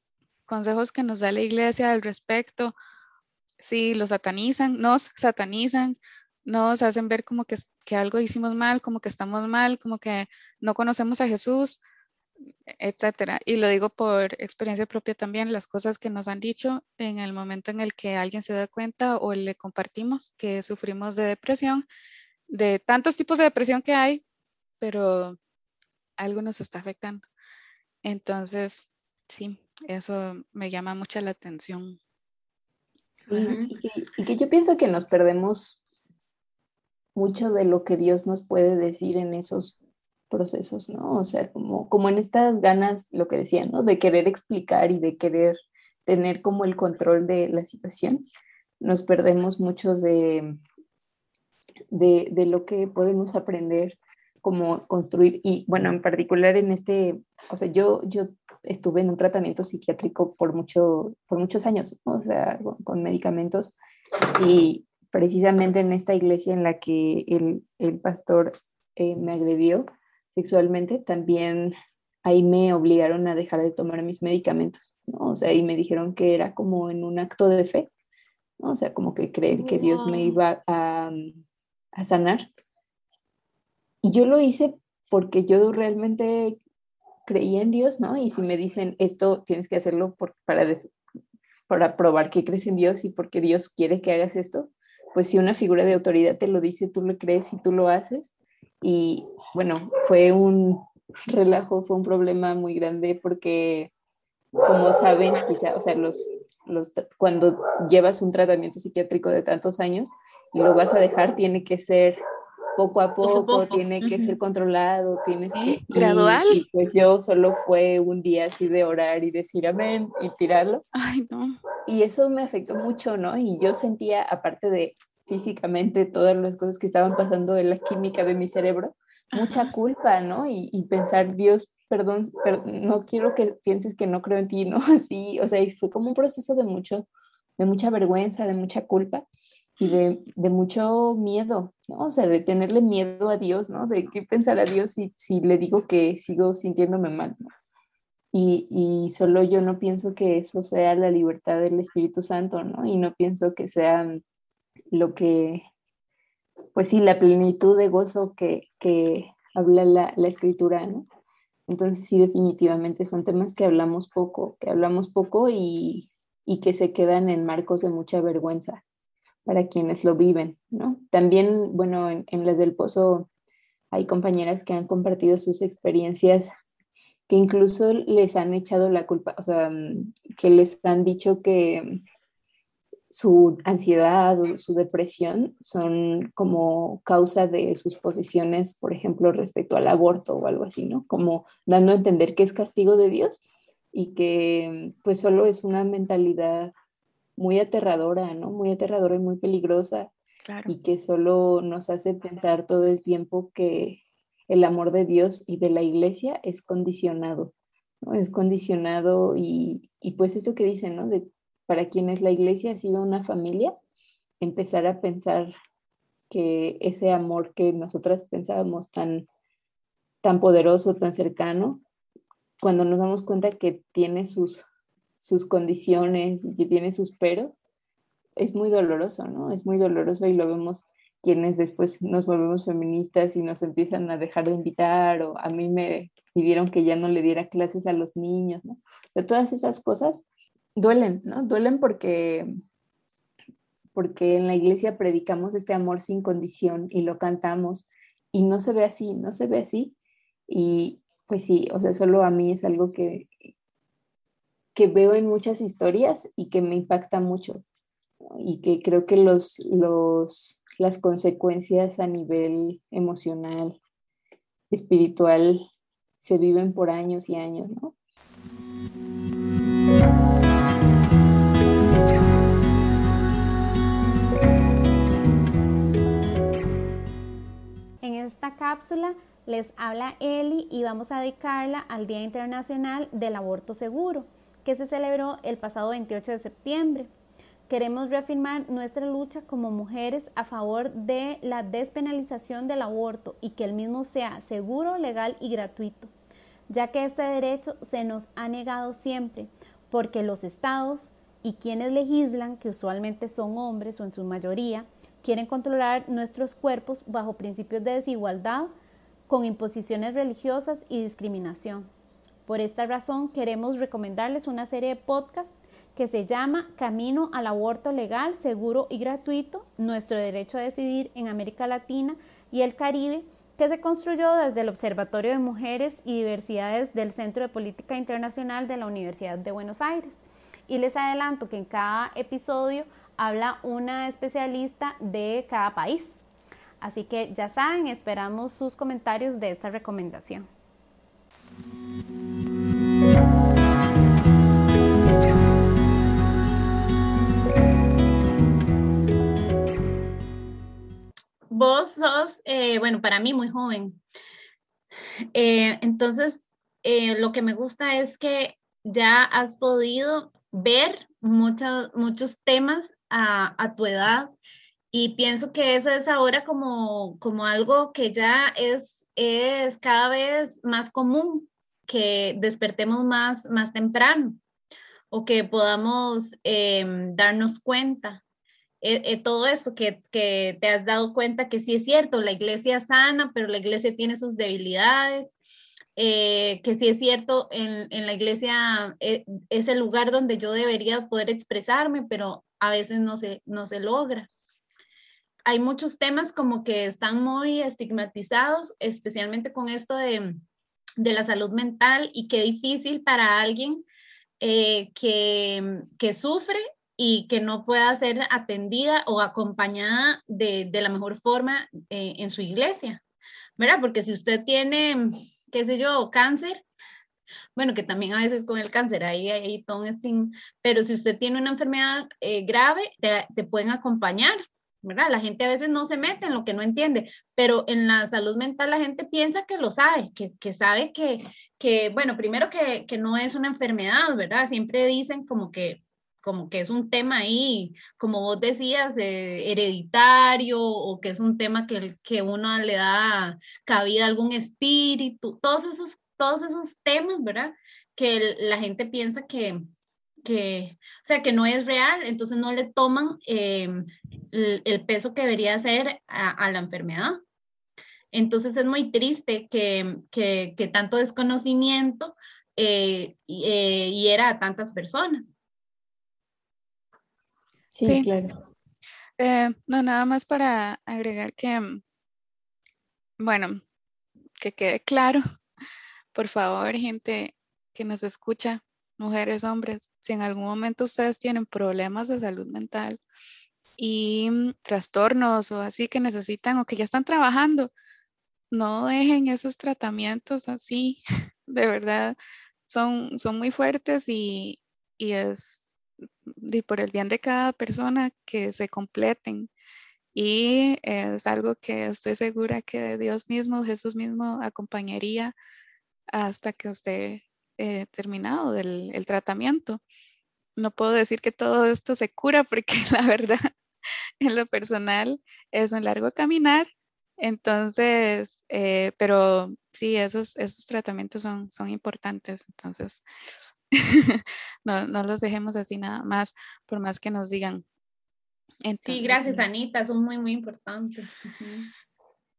consejos que nos da la iglesia al respecto. Si los satanizan, nos satanizan, nos hacen ver como que, que algo hicimos mal, como que estamos mal, como que no conocemos a Jesús etcétera. Y lo digo por experiencia propia también, las cosas que nos han dicho en el momento en el que alguien se da cuenta o le compartimos que sufrimos de depresión, de tantos tipos de depresión que hay, pero algo nos está afectando. Entonces, Sí, eso me llama mucho la atención. Y, que, yo pienso que nos perdemos mucho de lo que Dios nos puede decir en esos procesos, ¿no? O sea, como, como en estas ganas, lo que decía, ¿no? De querer explicar y de querer tener como el control de la situación, nos perdemos mucho de, de, de lo que podemos aprender como construir y bueno, en particular en este, o sea, yo, yo estuve en un tratamiento psiquiátrico por, mucho, por muchos años, o sea, con, medicamentos y precisamente en esta iglesia en la que el, el pastor eh, me agredió sexualmente, también ahí me obligaron a dejar de tomar mis medicamentos, ¿no? O sea, y me dijeron que era como en un acto de fe, ¿no? O sea, como que creer que Dios me iba a, a sanar y yo lo hice porque yo realmente creía en Dios, ¿no? Y si me dicen esto, tienes que hacerlo para, para probar que crees en Dios y porque Dios quiere que hagas esto, pues si una figura de autoridad te lo dice, tú lo crees y tú lo haces. Y bueno, fue un relajo, fue un problema muy grande porque, como saben, quizá, o sea, los, los, cuando llevas un tratamiento psiquiátrico de tantos años y lo vas a dejar, tiene que ser poco a poco, tiene que ser controlado, tienes que... Gradual. Y, pues yo solo fue un día así de orar y decir amén y tirarlo. Ay, no. Y eso me afectó mucho, ¿no? Y yo sentía, aparte de físicamente todas las cosas que estaban pasando en la química de mi cerebro, mucha culpa, ¿no? Y, y pensar, Dios, perdón, no quiero que pienses que no creo en ti, ¿no? Así, o sea, y fue como un proceso de mucho, de mucha vergüenza, de mucha culpa y de, de, mucho miedo, ¿no? O sea, de tenerle miedo a Dios, ¿no? De qué pensar a Dios si, si le digo que sigo sintiéndome mal, ¿no? Y, y, solo yo no pienso que eso sea la libertad del Espíritu Santo, ¿no? Y no pienso que sea lo que, pues sí, la plenitud de gozo que, que habla la, la escritura, ¿no? Entonces sí, definitivamente son temas que hablamos poco, que hablamos poco y, y que se quedan en marcos de mucha vergüenza para quienes lo viven, ¿no? También, bueno, en, las del pozo hay compañeras que han compartido sus experiencias que incluso les han echado la culpa, o sea, que les han dicho que su ansiedad o su depresión son como causa de sus posiciones, por ejemplo, respecto al aborto o algo así, ¿no? Como dando a entender que es castigo de Dios y que pues solo es una mentalidad muy aterradora, ¿no? Muy aterradora y muy peligrosa. Y que solo nos hace pensar todo el tiempo que el amor de Dios y de la iglesia es condicionado, ¿no? Es condicionado y, y pues esto que dicen, ¿no? De, para quienes la iglesia ha sido una familia, empezar a pensar que ese amor que nosotras pensábamos tan, tan poderoso, tan cercano, cuando nos damos cuenta que tiene sus sus condiciones y que tiene sus peros, es muy doloroso, ¿no? Es muy doloroso y lo vemos quienes después nos volvemos feministas y nos empiezan a dejar de invitar o a mí me pidieron que ya no le diera clases a los niños, ¿no? O todas esas cosas duelen, ¿no? Duelen porque porque en la iglesia predicamos este amor sin condición y lo cantamos y no se ve así, no se ve así. Y pues sí, o sea, solo a mí es algo que, que veo en muchas historias y que me impacta mucho y que creo que los, los, las consecuencias a nivel emocional, espiritual, se viven por años y años, ¿no? En esta cápsula les habla Eli y vamos a dedicarla al Día Internacional del Aborto Seguro que se celebró el pasado 28 de septiembre. Queremos reafirmar nuestra lucha como mujeres a favor de la despenalización del aborto y que el mismo sea seguro, legal y gratuito, ya que este derecho se nos ha negado siempre, porque los estados y quienes legislan, que usualmente son hombres o en su mayoría, quieren controlar nuestros cuerpos bajo principios de desigualdad, con imposiciones religiosas y discriminación. Por esta razón queremos recomendarles una serie de podcasts que se llama Camino al aborto legal, seguro y gratuito, nuestro derecho a decidir en América Latina y el Caribe, que se construyó desde el Observatorio de Mujeres y Diversidades del Centro de Política Internacional de la Universidad de Buenos Aires. Y les adelanto que en cada episodio habla una especialista de cada país. Así que ya saben, esperamos sus comentarios de esta recomendación. Vos sos, eh, bueno, para mí muy joven. Eh, entonces, eh, lo que me gusta es que ya has podido ver muchos, muchos temas a, a tu edad y pienso que eso es ahora como, como algo que ya es, es cada vez más común, que despertemos más, más temprano o que podamos em, darnos cuenta. Eh, eh, todo esto que, que, te has dado cuenta que sí es cierto, la iglesia sana, pero la iglesia tiene sus debilidades, eh, que sí es cierto, en, en la iglesia es el lugar donde yo debería poder expresarme, pero a veces no se, no se logra hay muchos temas como que están muy estigmatizados, especialmente con esto de, de la salud mental y qué difícil para alguien eh, que, que, sufre y que no pueda ser atendida o acompañada de, de la mejor forma eh, en su iglesia, ¿verdad? Porque si usted tiene, qué sé yo, cáncer, bueno, que también a veces con el cáncer ahí hay todo un pero si usted tiene una enfermedad eh, grave, te, te pueden acompañar ¿verdad? La gente a veces no se mete en lo que no entiende, pero en la salud mental la gente piensa que lo sabe, que, que sabe que, que, bueno, primero que, que no es una enfermedad, ¿verdad? Siempre dicen como que como que es un tema ahí, como vos decías, eh, hereditario o que es un tema que, que uno le da cabida a algún espíritu, todos esos, todos esos temas, ¿verdad? Que la gente piensa que, que, o sea, que no es real, entonces no le toman em, el, peso que debería ser a, la enfermedad. Entonces es muy triste que, que, tanto desconocimiento eh, eh, hiera a tantas personas. Sí, claro. Eh, no, nada más para agregar que, bueno, que quede claro, por favor, gente que nos escucha, mujeres, hombres, si en algún momento ustedes tienen problemas de salud mental y mm, trastornos o así que necesitan o que ya están trabajando, no dejen esos tratamientos así, de verdad, son, son muy fuertes y, y es y por el bien de cada persona que se completen. Y es algo que estoy segura que Dios mismo, Jesús mismo acompañaría hasta que usted eh, terminado del el tratamiento. No puedo decir que todo esto se cura porque la verdad, en lo personal, es un largo caminar. Entonces, eh, pero sí, esos, esos tratamientos son, son importantes. Entonces, no, no los dejemos así nada más, por más que nos digan. sí, gracias Anita, son muy, muy importantes.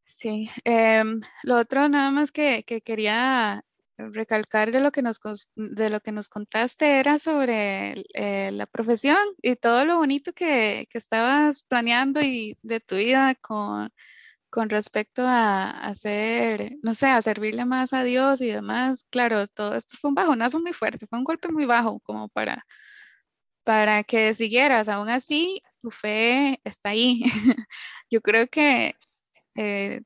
Sí, em, lo otro nada más que, que quería recalcar de lo que nos, de lo que nos contaste era sobre eh, la profesión y todo lo bonito que, que, estabas planeando y de tu vida con, con respecto a, hacer, no sé, a servirle más a Dios y demás. Claro, todo esto fue un bajonazo muy fuerte, fue un golpe muy bajo como para, para que siguieras. Aún así, tu fe está ahí. Yo creo que eh,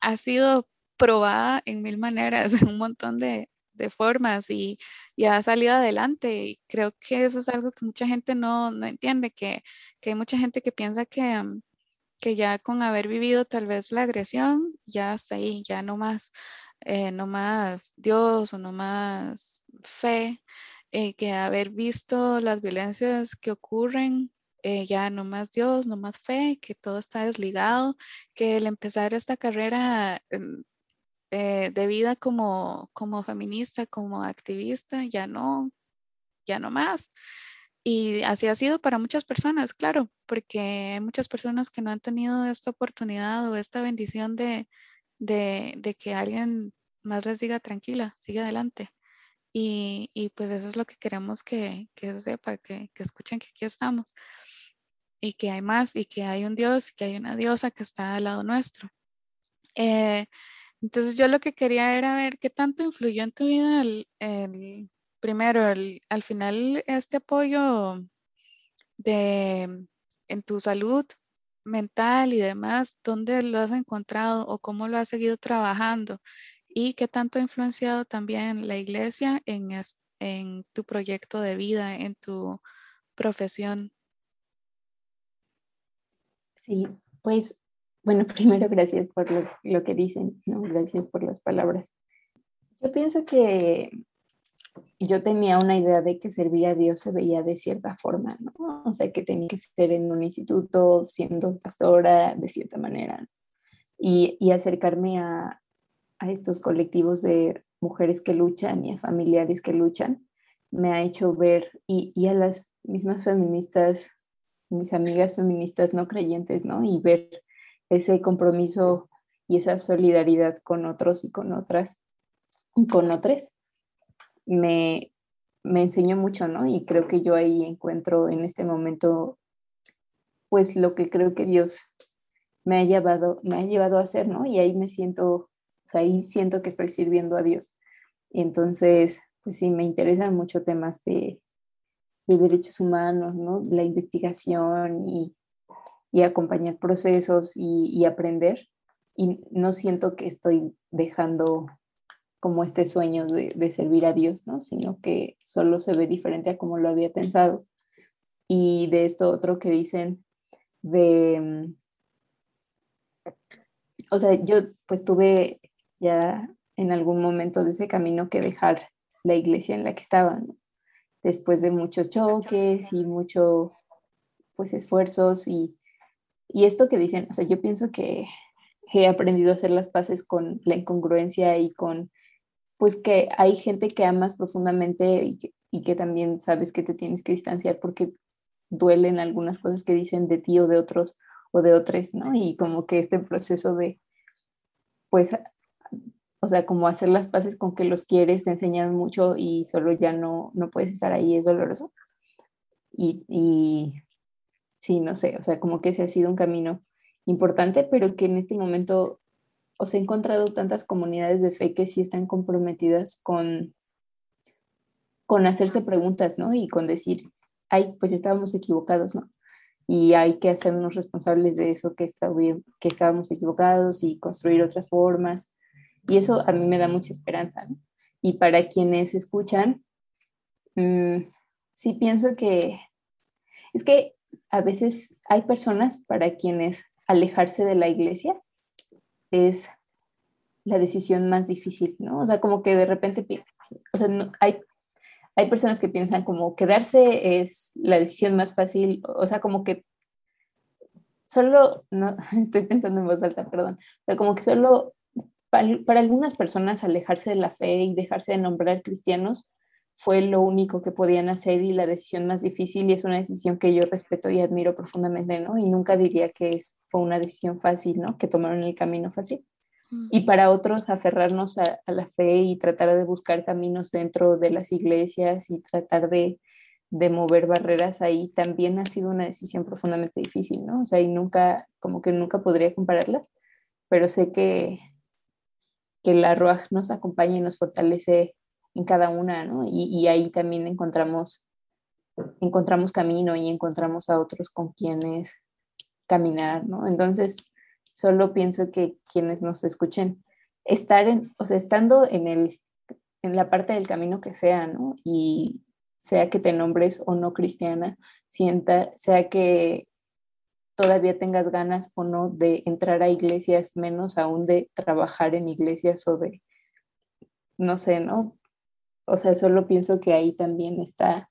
ha sido probada en mil maneras, en un montón de, formas y, ha salido adelante. Y creo que eso es algo que mucha gente no, entiende, que, hay mucha gente que piensa que, mm, que, ya con haber vivido tal vez la agresión, ya está ahí, ya no más, eh, no más Dios o no más fe, eh, que haber visto las violencias que ocurren eh, ya no más Dios, no más fe, que todo está desligado, que el empezar esta carrera mm, eh, de vida como, como feminista, como activista, ya no, ya no más. Y así ha sido para muchas personas, claro, porque hay muchas personas que no han tenido esta oportunidad o esta bendición de, de, que alguien más les diga tranquila, sigue adelante. Y, y, pues eso es lo que queremos que, que sepa, que, que escuchen que aquí estamos y que hay más y que hay un Dios, que hay una diosa que está al lado nuestro Eh, entonces yo lo que quería era ver qué tanto influyó en tu vida el, primero, el, al final este apoyo de, en tu salud mental y demás, ¿dónde lo has encontrado o cómo lo has seguido trabajando? Y qué tanto ha influenciado también la iglesia en, en tu proyecto de vida, en tu profesión. Sí, pues bueno, primero gracias por lo, que dicen, ¿no? Gracias por las palabras. Yo pienso que yo tenía una idea de que servir a Dios se veía de cierta forma, ¿no? O sea, que tenía que ser en un instituto, siendo pastora de cierta manera. Y, y acercarme a, a, estos colectivos de mujeres que luchan y a familiares que luchan, me ha hecho ver, y, y a las mismas feministas, mis amigas feministas no creyentes, ¿no? Y ver ese compromiso y esa solidaridad con otros y con otras, con otros, me, me enseñó mucho, ¿no? Y creo que yo ahí encuentro en este momento, pues lo que creo que Dios me ha llevado, me ha llevado a hacer, ¿no? Y ahí me siento, o sea, ahí siento que estoy sirviendo a Dios. Y entonces, pues sí, me interesan mucho temas de, de derechos humanos, ¿no? La investigación y, y acompañar procesos y, aprender. Y no siento que estoy dejando como este sueño de, servir a Dios, ¿no? Sino que solo se ve diferente a como lo había pensado. Y de esto otro que dicen de, o sea, yo pues tuve ya en algún momento de ese camino que dejar la iglesia en la que estaba, después de muchos choques y mucho pues esfuerzos y y esto que dicen, o sea, yo pienso que he aprendido a hacer las paces con la incongruencia y con, pues que hay gente que amas profundamente y que, también sabes que te tienes que distanciar porque duelen algunas cosas que dicen de ti o de otros o de otros, ¿no? Y como que este proceso de, pues, o sea, como hacer las paces con que los quieres, te enseñan mucho y solo ya no, no puedes estar ahí, es doloroso. Y sí, no sé, o sea, como que ese ha sido un camino importante, pero que en este momento os he encontrado tantas comunidades de fe que sí están comprometidas con, con hacerse preguntas, ¿no? Y con decir, ay, pues estábamos equivocados, ¿no? Y hay que hacernos responsables de eso que, está estábamos equivocados y construir otras formas. Y eso a mí me da mucha esperanza, ¿no? Y para quienes escuchan, mm, sí pienso que es que a veces hay personas para quienes alejarse de la iglesia es la decisión más difícil, ¿no? O sea, como que de repente, o sea, hay, hay personas que piensan como quedarse es la decisión más fácil, o sea, como que solo, no, estoy pensando en voz alta, perdón, o sea, como que solo para, para algunas personas alejarse de la fe y dejarse de nombrar cristianos fue lo único que podían hacer y la decisión más difícil y es una decisión que yo respeto y admiro profundamente, ¿no? Y nunca diría que es, fue una decisión fácil, ¿no? Que tomaron el camino fácil. Mm. Y para otros, aferrarnos a, la fe y tratar de buscar caminos dentro de las iglesias y tratar de, de mover barreras ahí también ha sido una decisión profundamente difícil, ¿no? O sea, y nunca, como que nunca podría compararlas, pero sé que, que la ROAG nos acompaña y nos fortalece en cada una, ¿no? Y, ahí también encontramos, encontramos camino y encontramos a otros con quienes caminar, ¿no? Entonces, solo pienso que quienes nos escuchen, estar en, o sea, estando en, el, en la parte del camino que sea, ¿no? Y sea que te nombres o no cristiana, sienta, sea que todavía tengas ganas o no de entrar a iglesias, menos aún de trabajar en iglesias o de, no sé, ¿no? O sea, solo pienso que ahí también está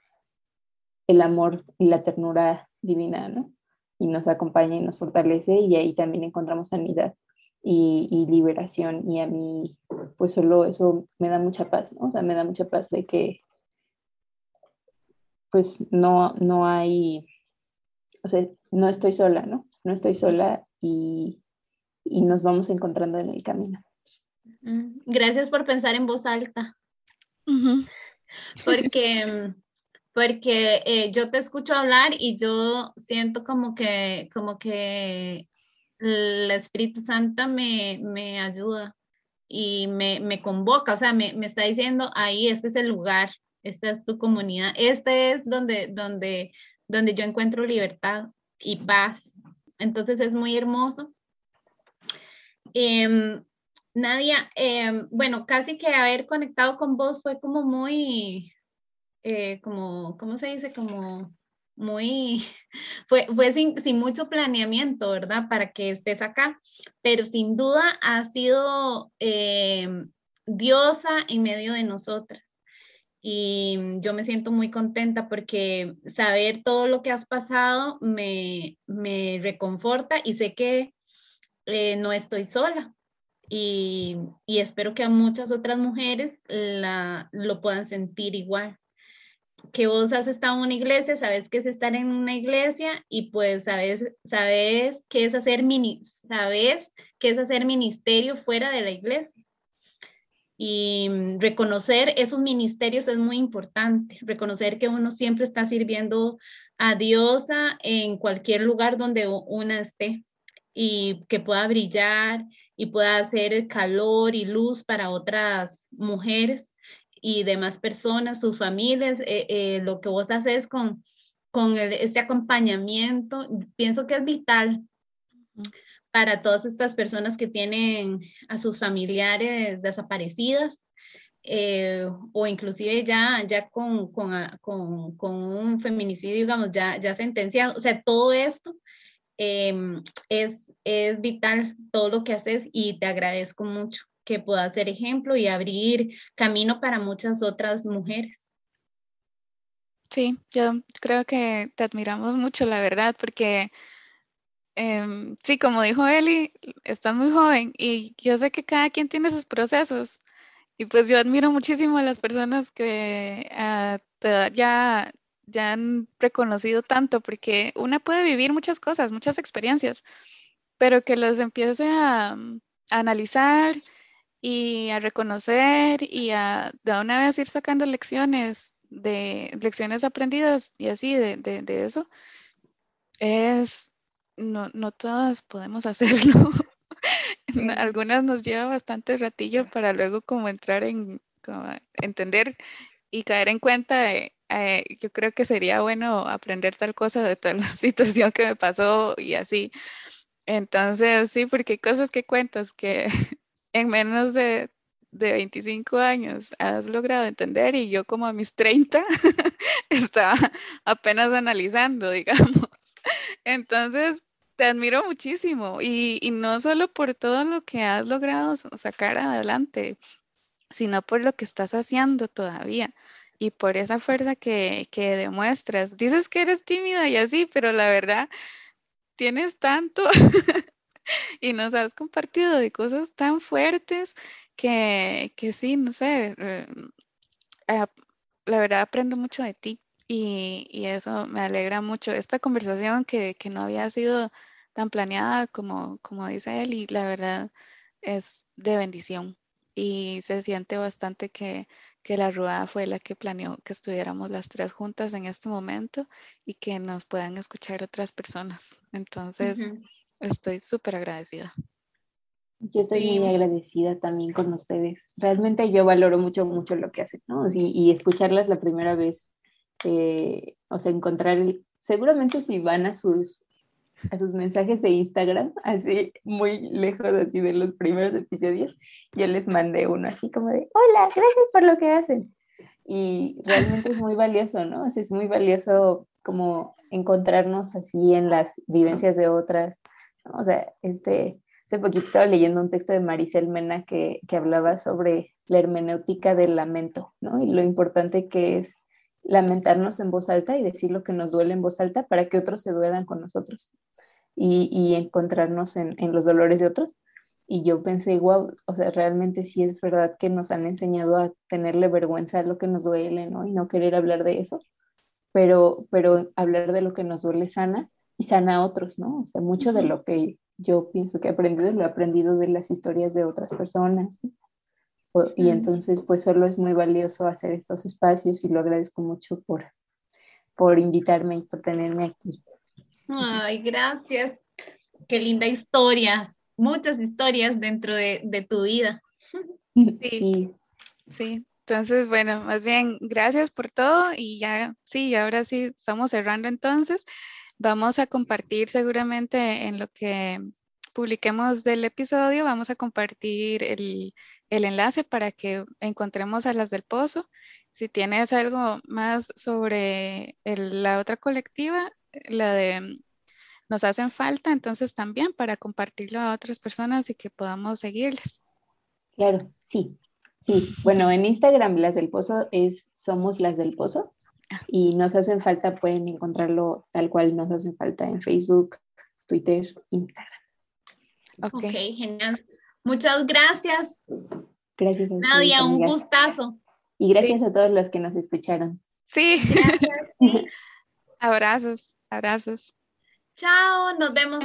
el amor y la ternura divina, ¿no? Y nos acompaña y nos fortalece y ahí también encontramos sanidad y, liberación y a mí, pues solo eso me da mucha paz, ¿no? O sea, me da mucha paz de que, pues no, no hay, o sea, no estoy sola, ¿no? No estoy sola y, y nos vamos encontrando en el camino. Mm, gracias por pensar en voz alta. Porque, porque eh, yo te escucho hablar y yo siento como que, como que el Espíritu Santo me, me ayuda y me, me convoca, o sea, me, me, está diciendo, ahí, este es el lugar, esta es tu comunidad, este es donde, donde, donde yo encuentro libertad y paz. Entonces es muy hermoso. Em, Nadia, em, bueno, casi que haber conectado con vos fue como muy, eh, como, ¿cómo se dice? Como muy, fue, fue sin, sin, mucho planeamiento, ¿verdad? Para que estés acá, pero sin duda ha sido em, diosa en medio de nosotras. Y yo me siento muy contenta porque saber todo lo que has pasado me, me reconforta y sé que eh, no estoy sola. Y, espero que a muchas otras mujeres la, lo puedan sentir igual que vos has estado en una iglesia, sabes qué es estar en una iglesia y pues sabes, sabes qué es hacer mini, sabes qué es hacer ministerio fuera de la iglesia. Y reconocer esos ministerios es muy importante, reconocer que uno siempre está sirviendo a Dios en cualquier lugar donde una esté y que pueda brillar y pueda hacer calor y luz para otras mujeres y demás personas, sus familias, eh, eh, lo que vos haces con, con este acompañamiento, pienso que es vital para todas estas personas que tienen a sus familiares desaparecidas eh, o inclusive ya, ya con, con, con, con, un feminicidio, digamos, ya, ya sentenciado. O sea, todo esto em, es, es vital, todo lo que haces y te agradezco mucho que pueda ser ejemplo y abrir camino para muchas otras mujeres. Sí, yo creo que te admiramos mucho, la verdad, porque em, sí, como dijo Eli, estás muy joven y yo sé que cada quien tiene sus procesos. Y pues yo admiro muchísimo a las personas que uh, ya, ya han reconocido tanto, porque una puede vivir muchas cosas, muchas experiencias, pero que los empiece a, a analizar y a reconocer y a de una vez ir sacando lecciones de lecciones aprendidas y así de, de, eso, es, no, no todas podemos hacerlo. Algunas nos lleva bastante ratillo para luego como entrar en, entender y caer en cuenta de, eh, yo creo que sería bueno aprender tal cosa de tal situación que me pasó y así. Entonces, sí, porque hay cosas que cuentas que en menos de, de 25 años has logrado entender y yo como a mis 30 estaba apenas analizando, digamos. Entonces, te admiro muchísimo y, y, no solo por todo lo que has logrado sacar adelante, sino por lo que estás haciendo todavía y por esa fuerza que, que demuestras. Dices que eres tímida y así, pero la verdad, tienes tanto y nos has compartido de cosas tan fuertes que, que sí, no sé, eh, eh, la verdad aprendo mucho de ti y, y, eso me alegra mucho. Esta conversación que, que no había sido tan planeada como, como dice él y la verdad es de bendición y se siente bastante que, que la rueda fue la que planeó que estuviéramos las tres juntas en este momento y que nos puedan escuchar otras personas. Entonces, Estoy súper agradecida. Yo estoy muy agradecida también con ustedes. Realmente yo valoro mucho, mucho lo que hacen, ¿no? Y, y escucharlas la primera vez, eh, o sea, encontrar el... Seguramente si van a sus, a sus mensajes de Instagram, así muy lejos así de los primeros episodios, yo les mandé uno así como de, hola, gracias por lo que hacen. Y realmente es muy valioso, ¿no? O sea, es muy valioso como encontrarnos así en las vivencias de otras, o sea, este, hace poquito estaba leyendo un texto de Maricel Mena que, que hablaba sobre la hermenéutica del lamento, ¿no? Y lo importante que es lamentarnos en voz alta y decir lo que nos duele en voz alta para que otros se duelan con nosotros y, y encontrarnos en, en, los dolores de otros. Y yo pensé, wow, o sea, realmente sí es verdad que nos han enseñado a tenerle vergüenza a lo que nos duele, ¿no? Y no querer hablar de eso, pero, pero hablar de lo que nos duele sana y sana a otros, ¿no? O sea, mucho de lo que yo pienso que he aprendido lo he aprendido de las historias de otras personas. Y entonces, pues solo es muy valioso hacer estos espacios y lo agradezco mucho por, por invitarme y por tenerme aquí. Ay, gracias. qué linda historia, muchas historias dentro de, de tu vida. Sí, sí. Entonces, bueno, más bien, gracias por todo y ya, sí, ahora sí, estamos cerrando entonces. Vamos a compartir seguramente en lo que publiquemos del episodio, vamos a compartir el, el enlace para que encontremos a las del pozo. Si tienes algo más sobre la otra colectiva, la de nos hacen falta, entonces también para compartirlo a otras personas y que podamos seguirles. Claro, sí. Sí, bueno, en Instagram las del pozo es Somos las del pozo ah. y nos hacen falta, pueden encontrarlo tal cual nos hacen falta en Facebook, Twitter, Instagram. Ok, okay genial. Muchas gracias. Gracias a Nadia, un gustazo. Y gracias a todos los que nos escucharon. Sí. abrazos, abrazos. Chao, nos vemos.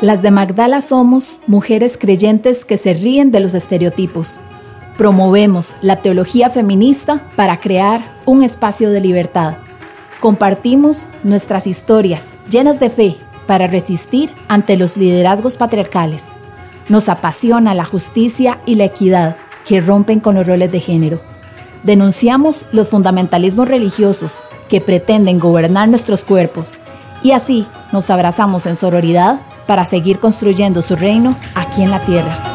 Las de Magdala somos mujeres creyentes que se ríen de los estereotipos. Promovemos la teología feminista para crear un espacio de libertad. Compartimos nuestras historias llenas de fe para resistir ante los liderazgos patriarcales. Nos apasiona la justicia y la equidad que rompen con los roles de género. Denunciamos los fundamentalismos religiosos que pretenden gobernar nuestros cuerpos y así nos abrazamos en sororidad para seguir construyendo su reino aquí en la tierra.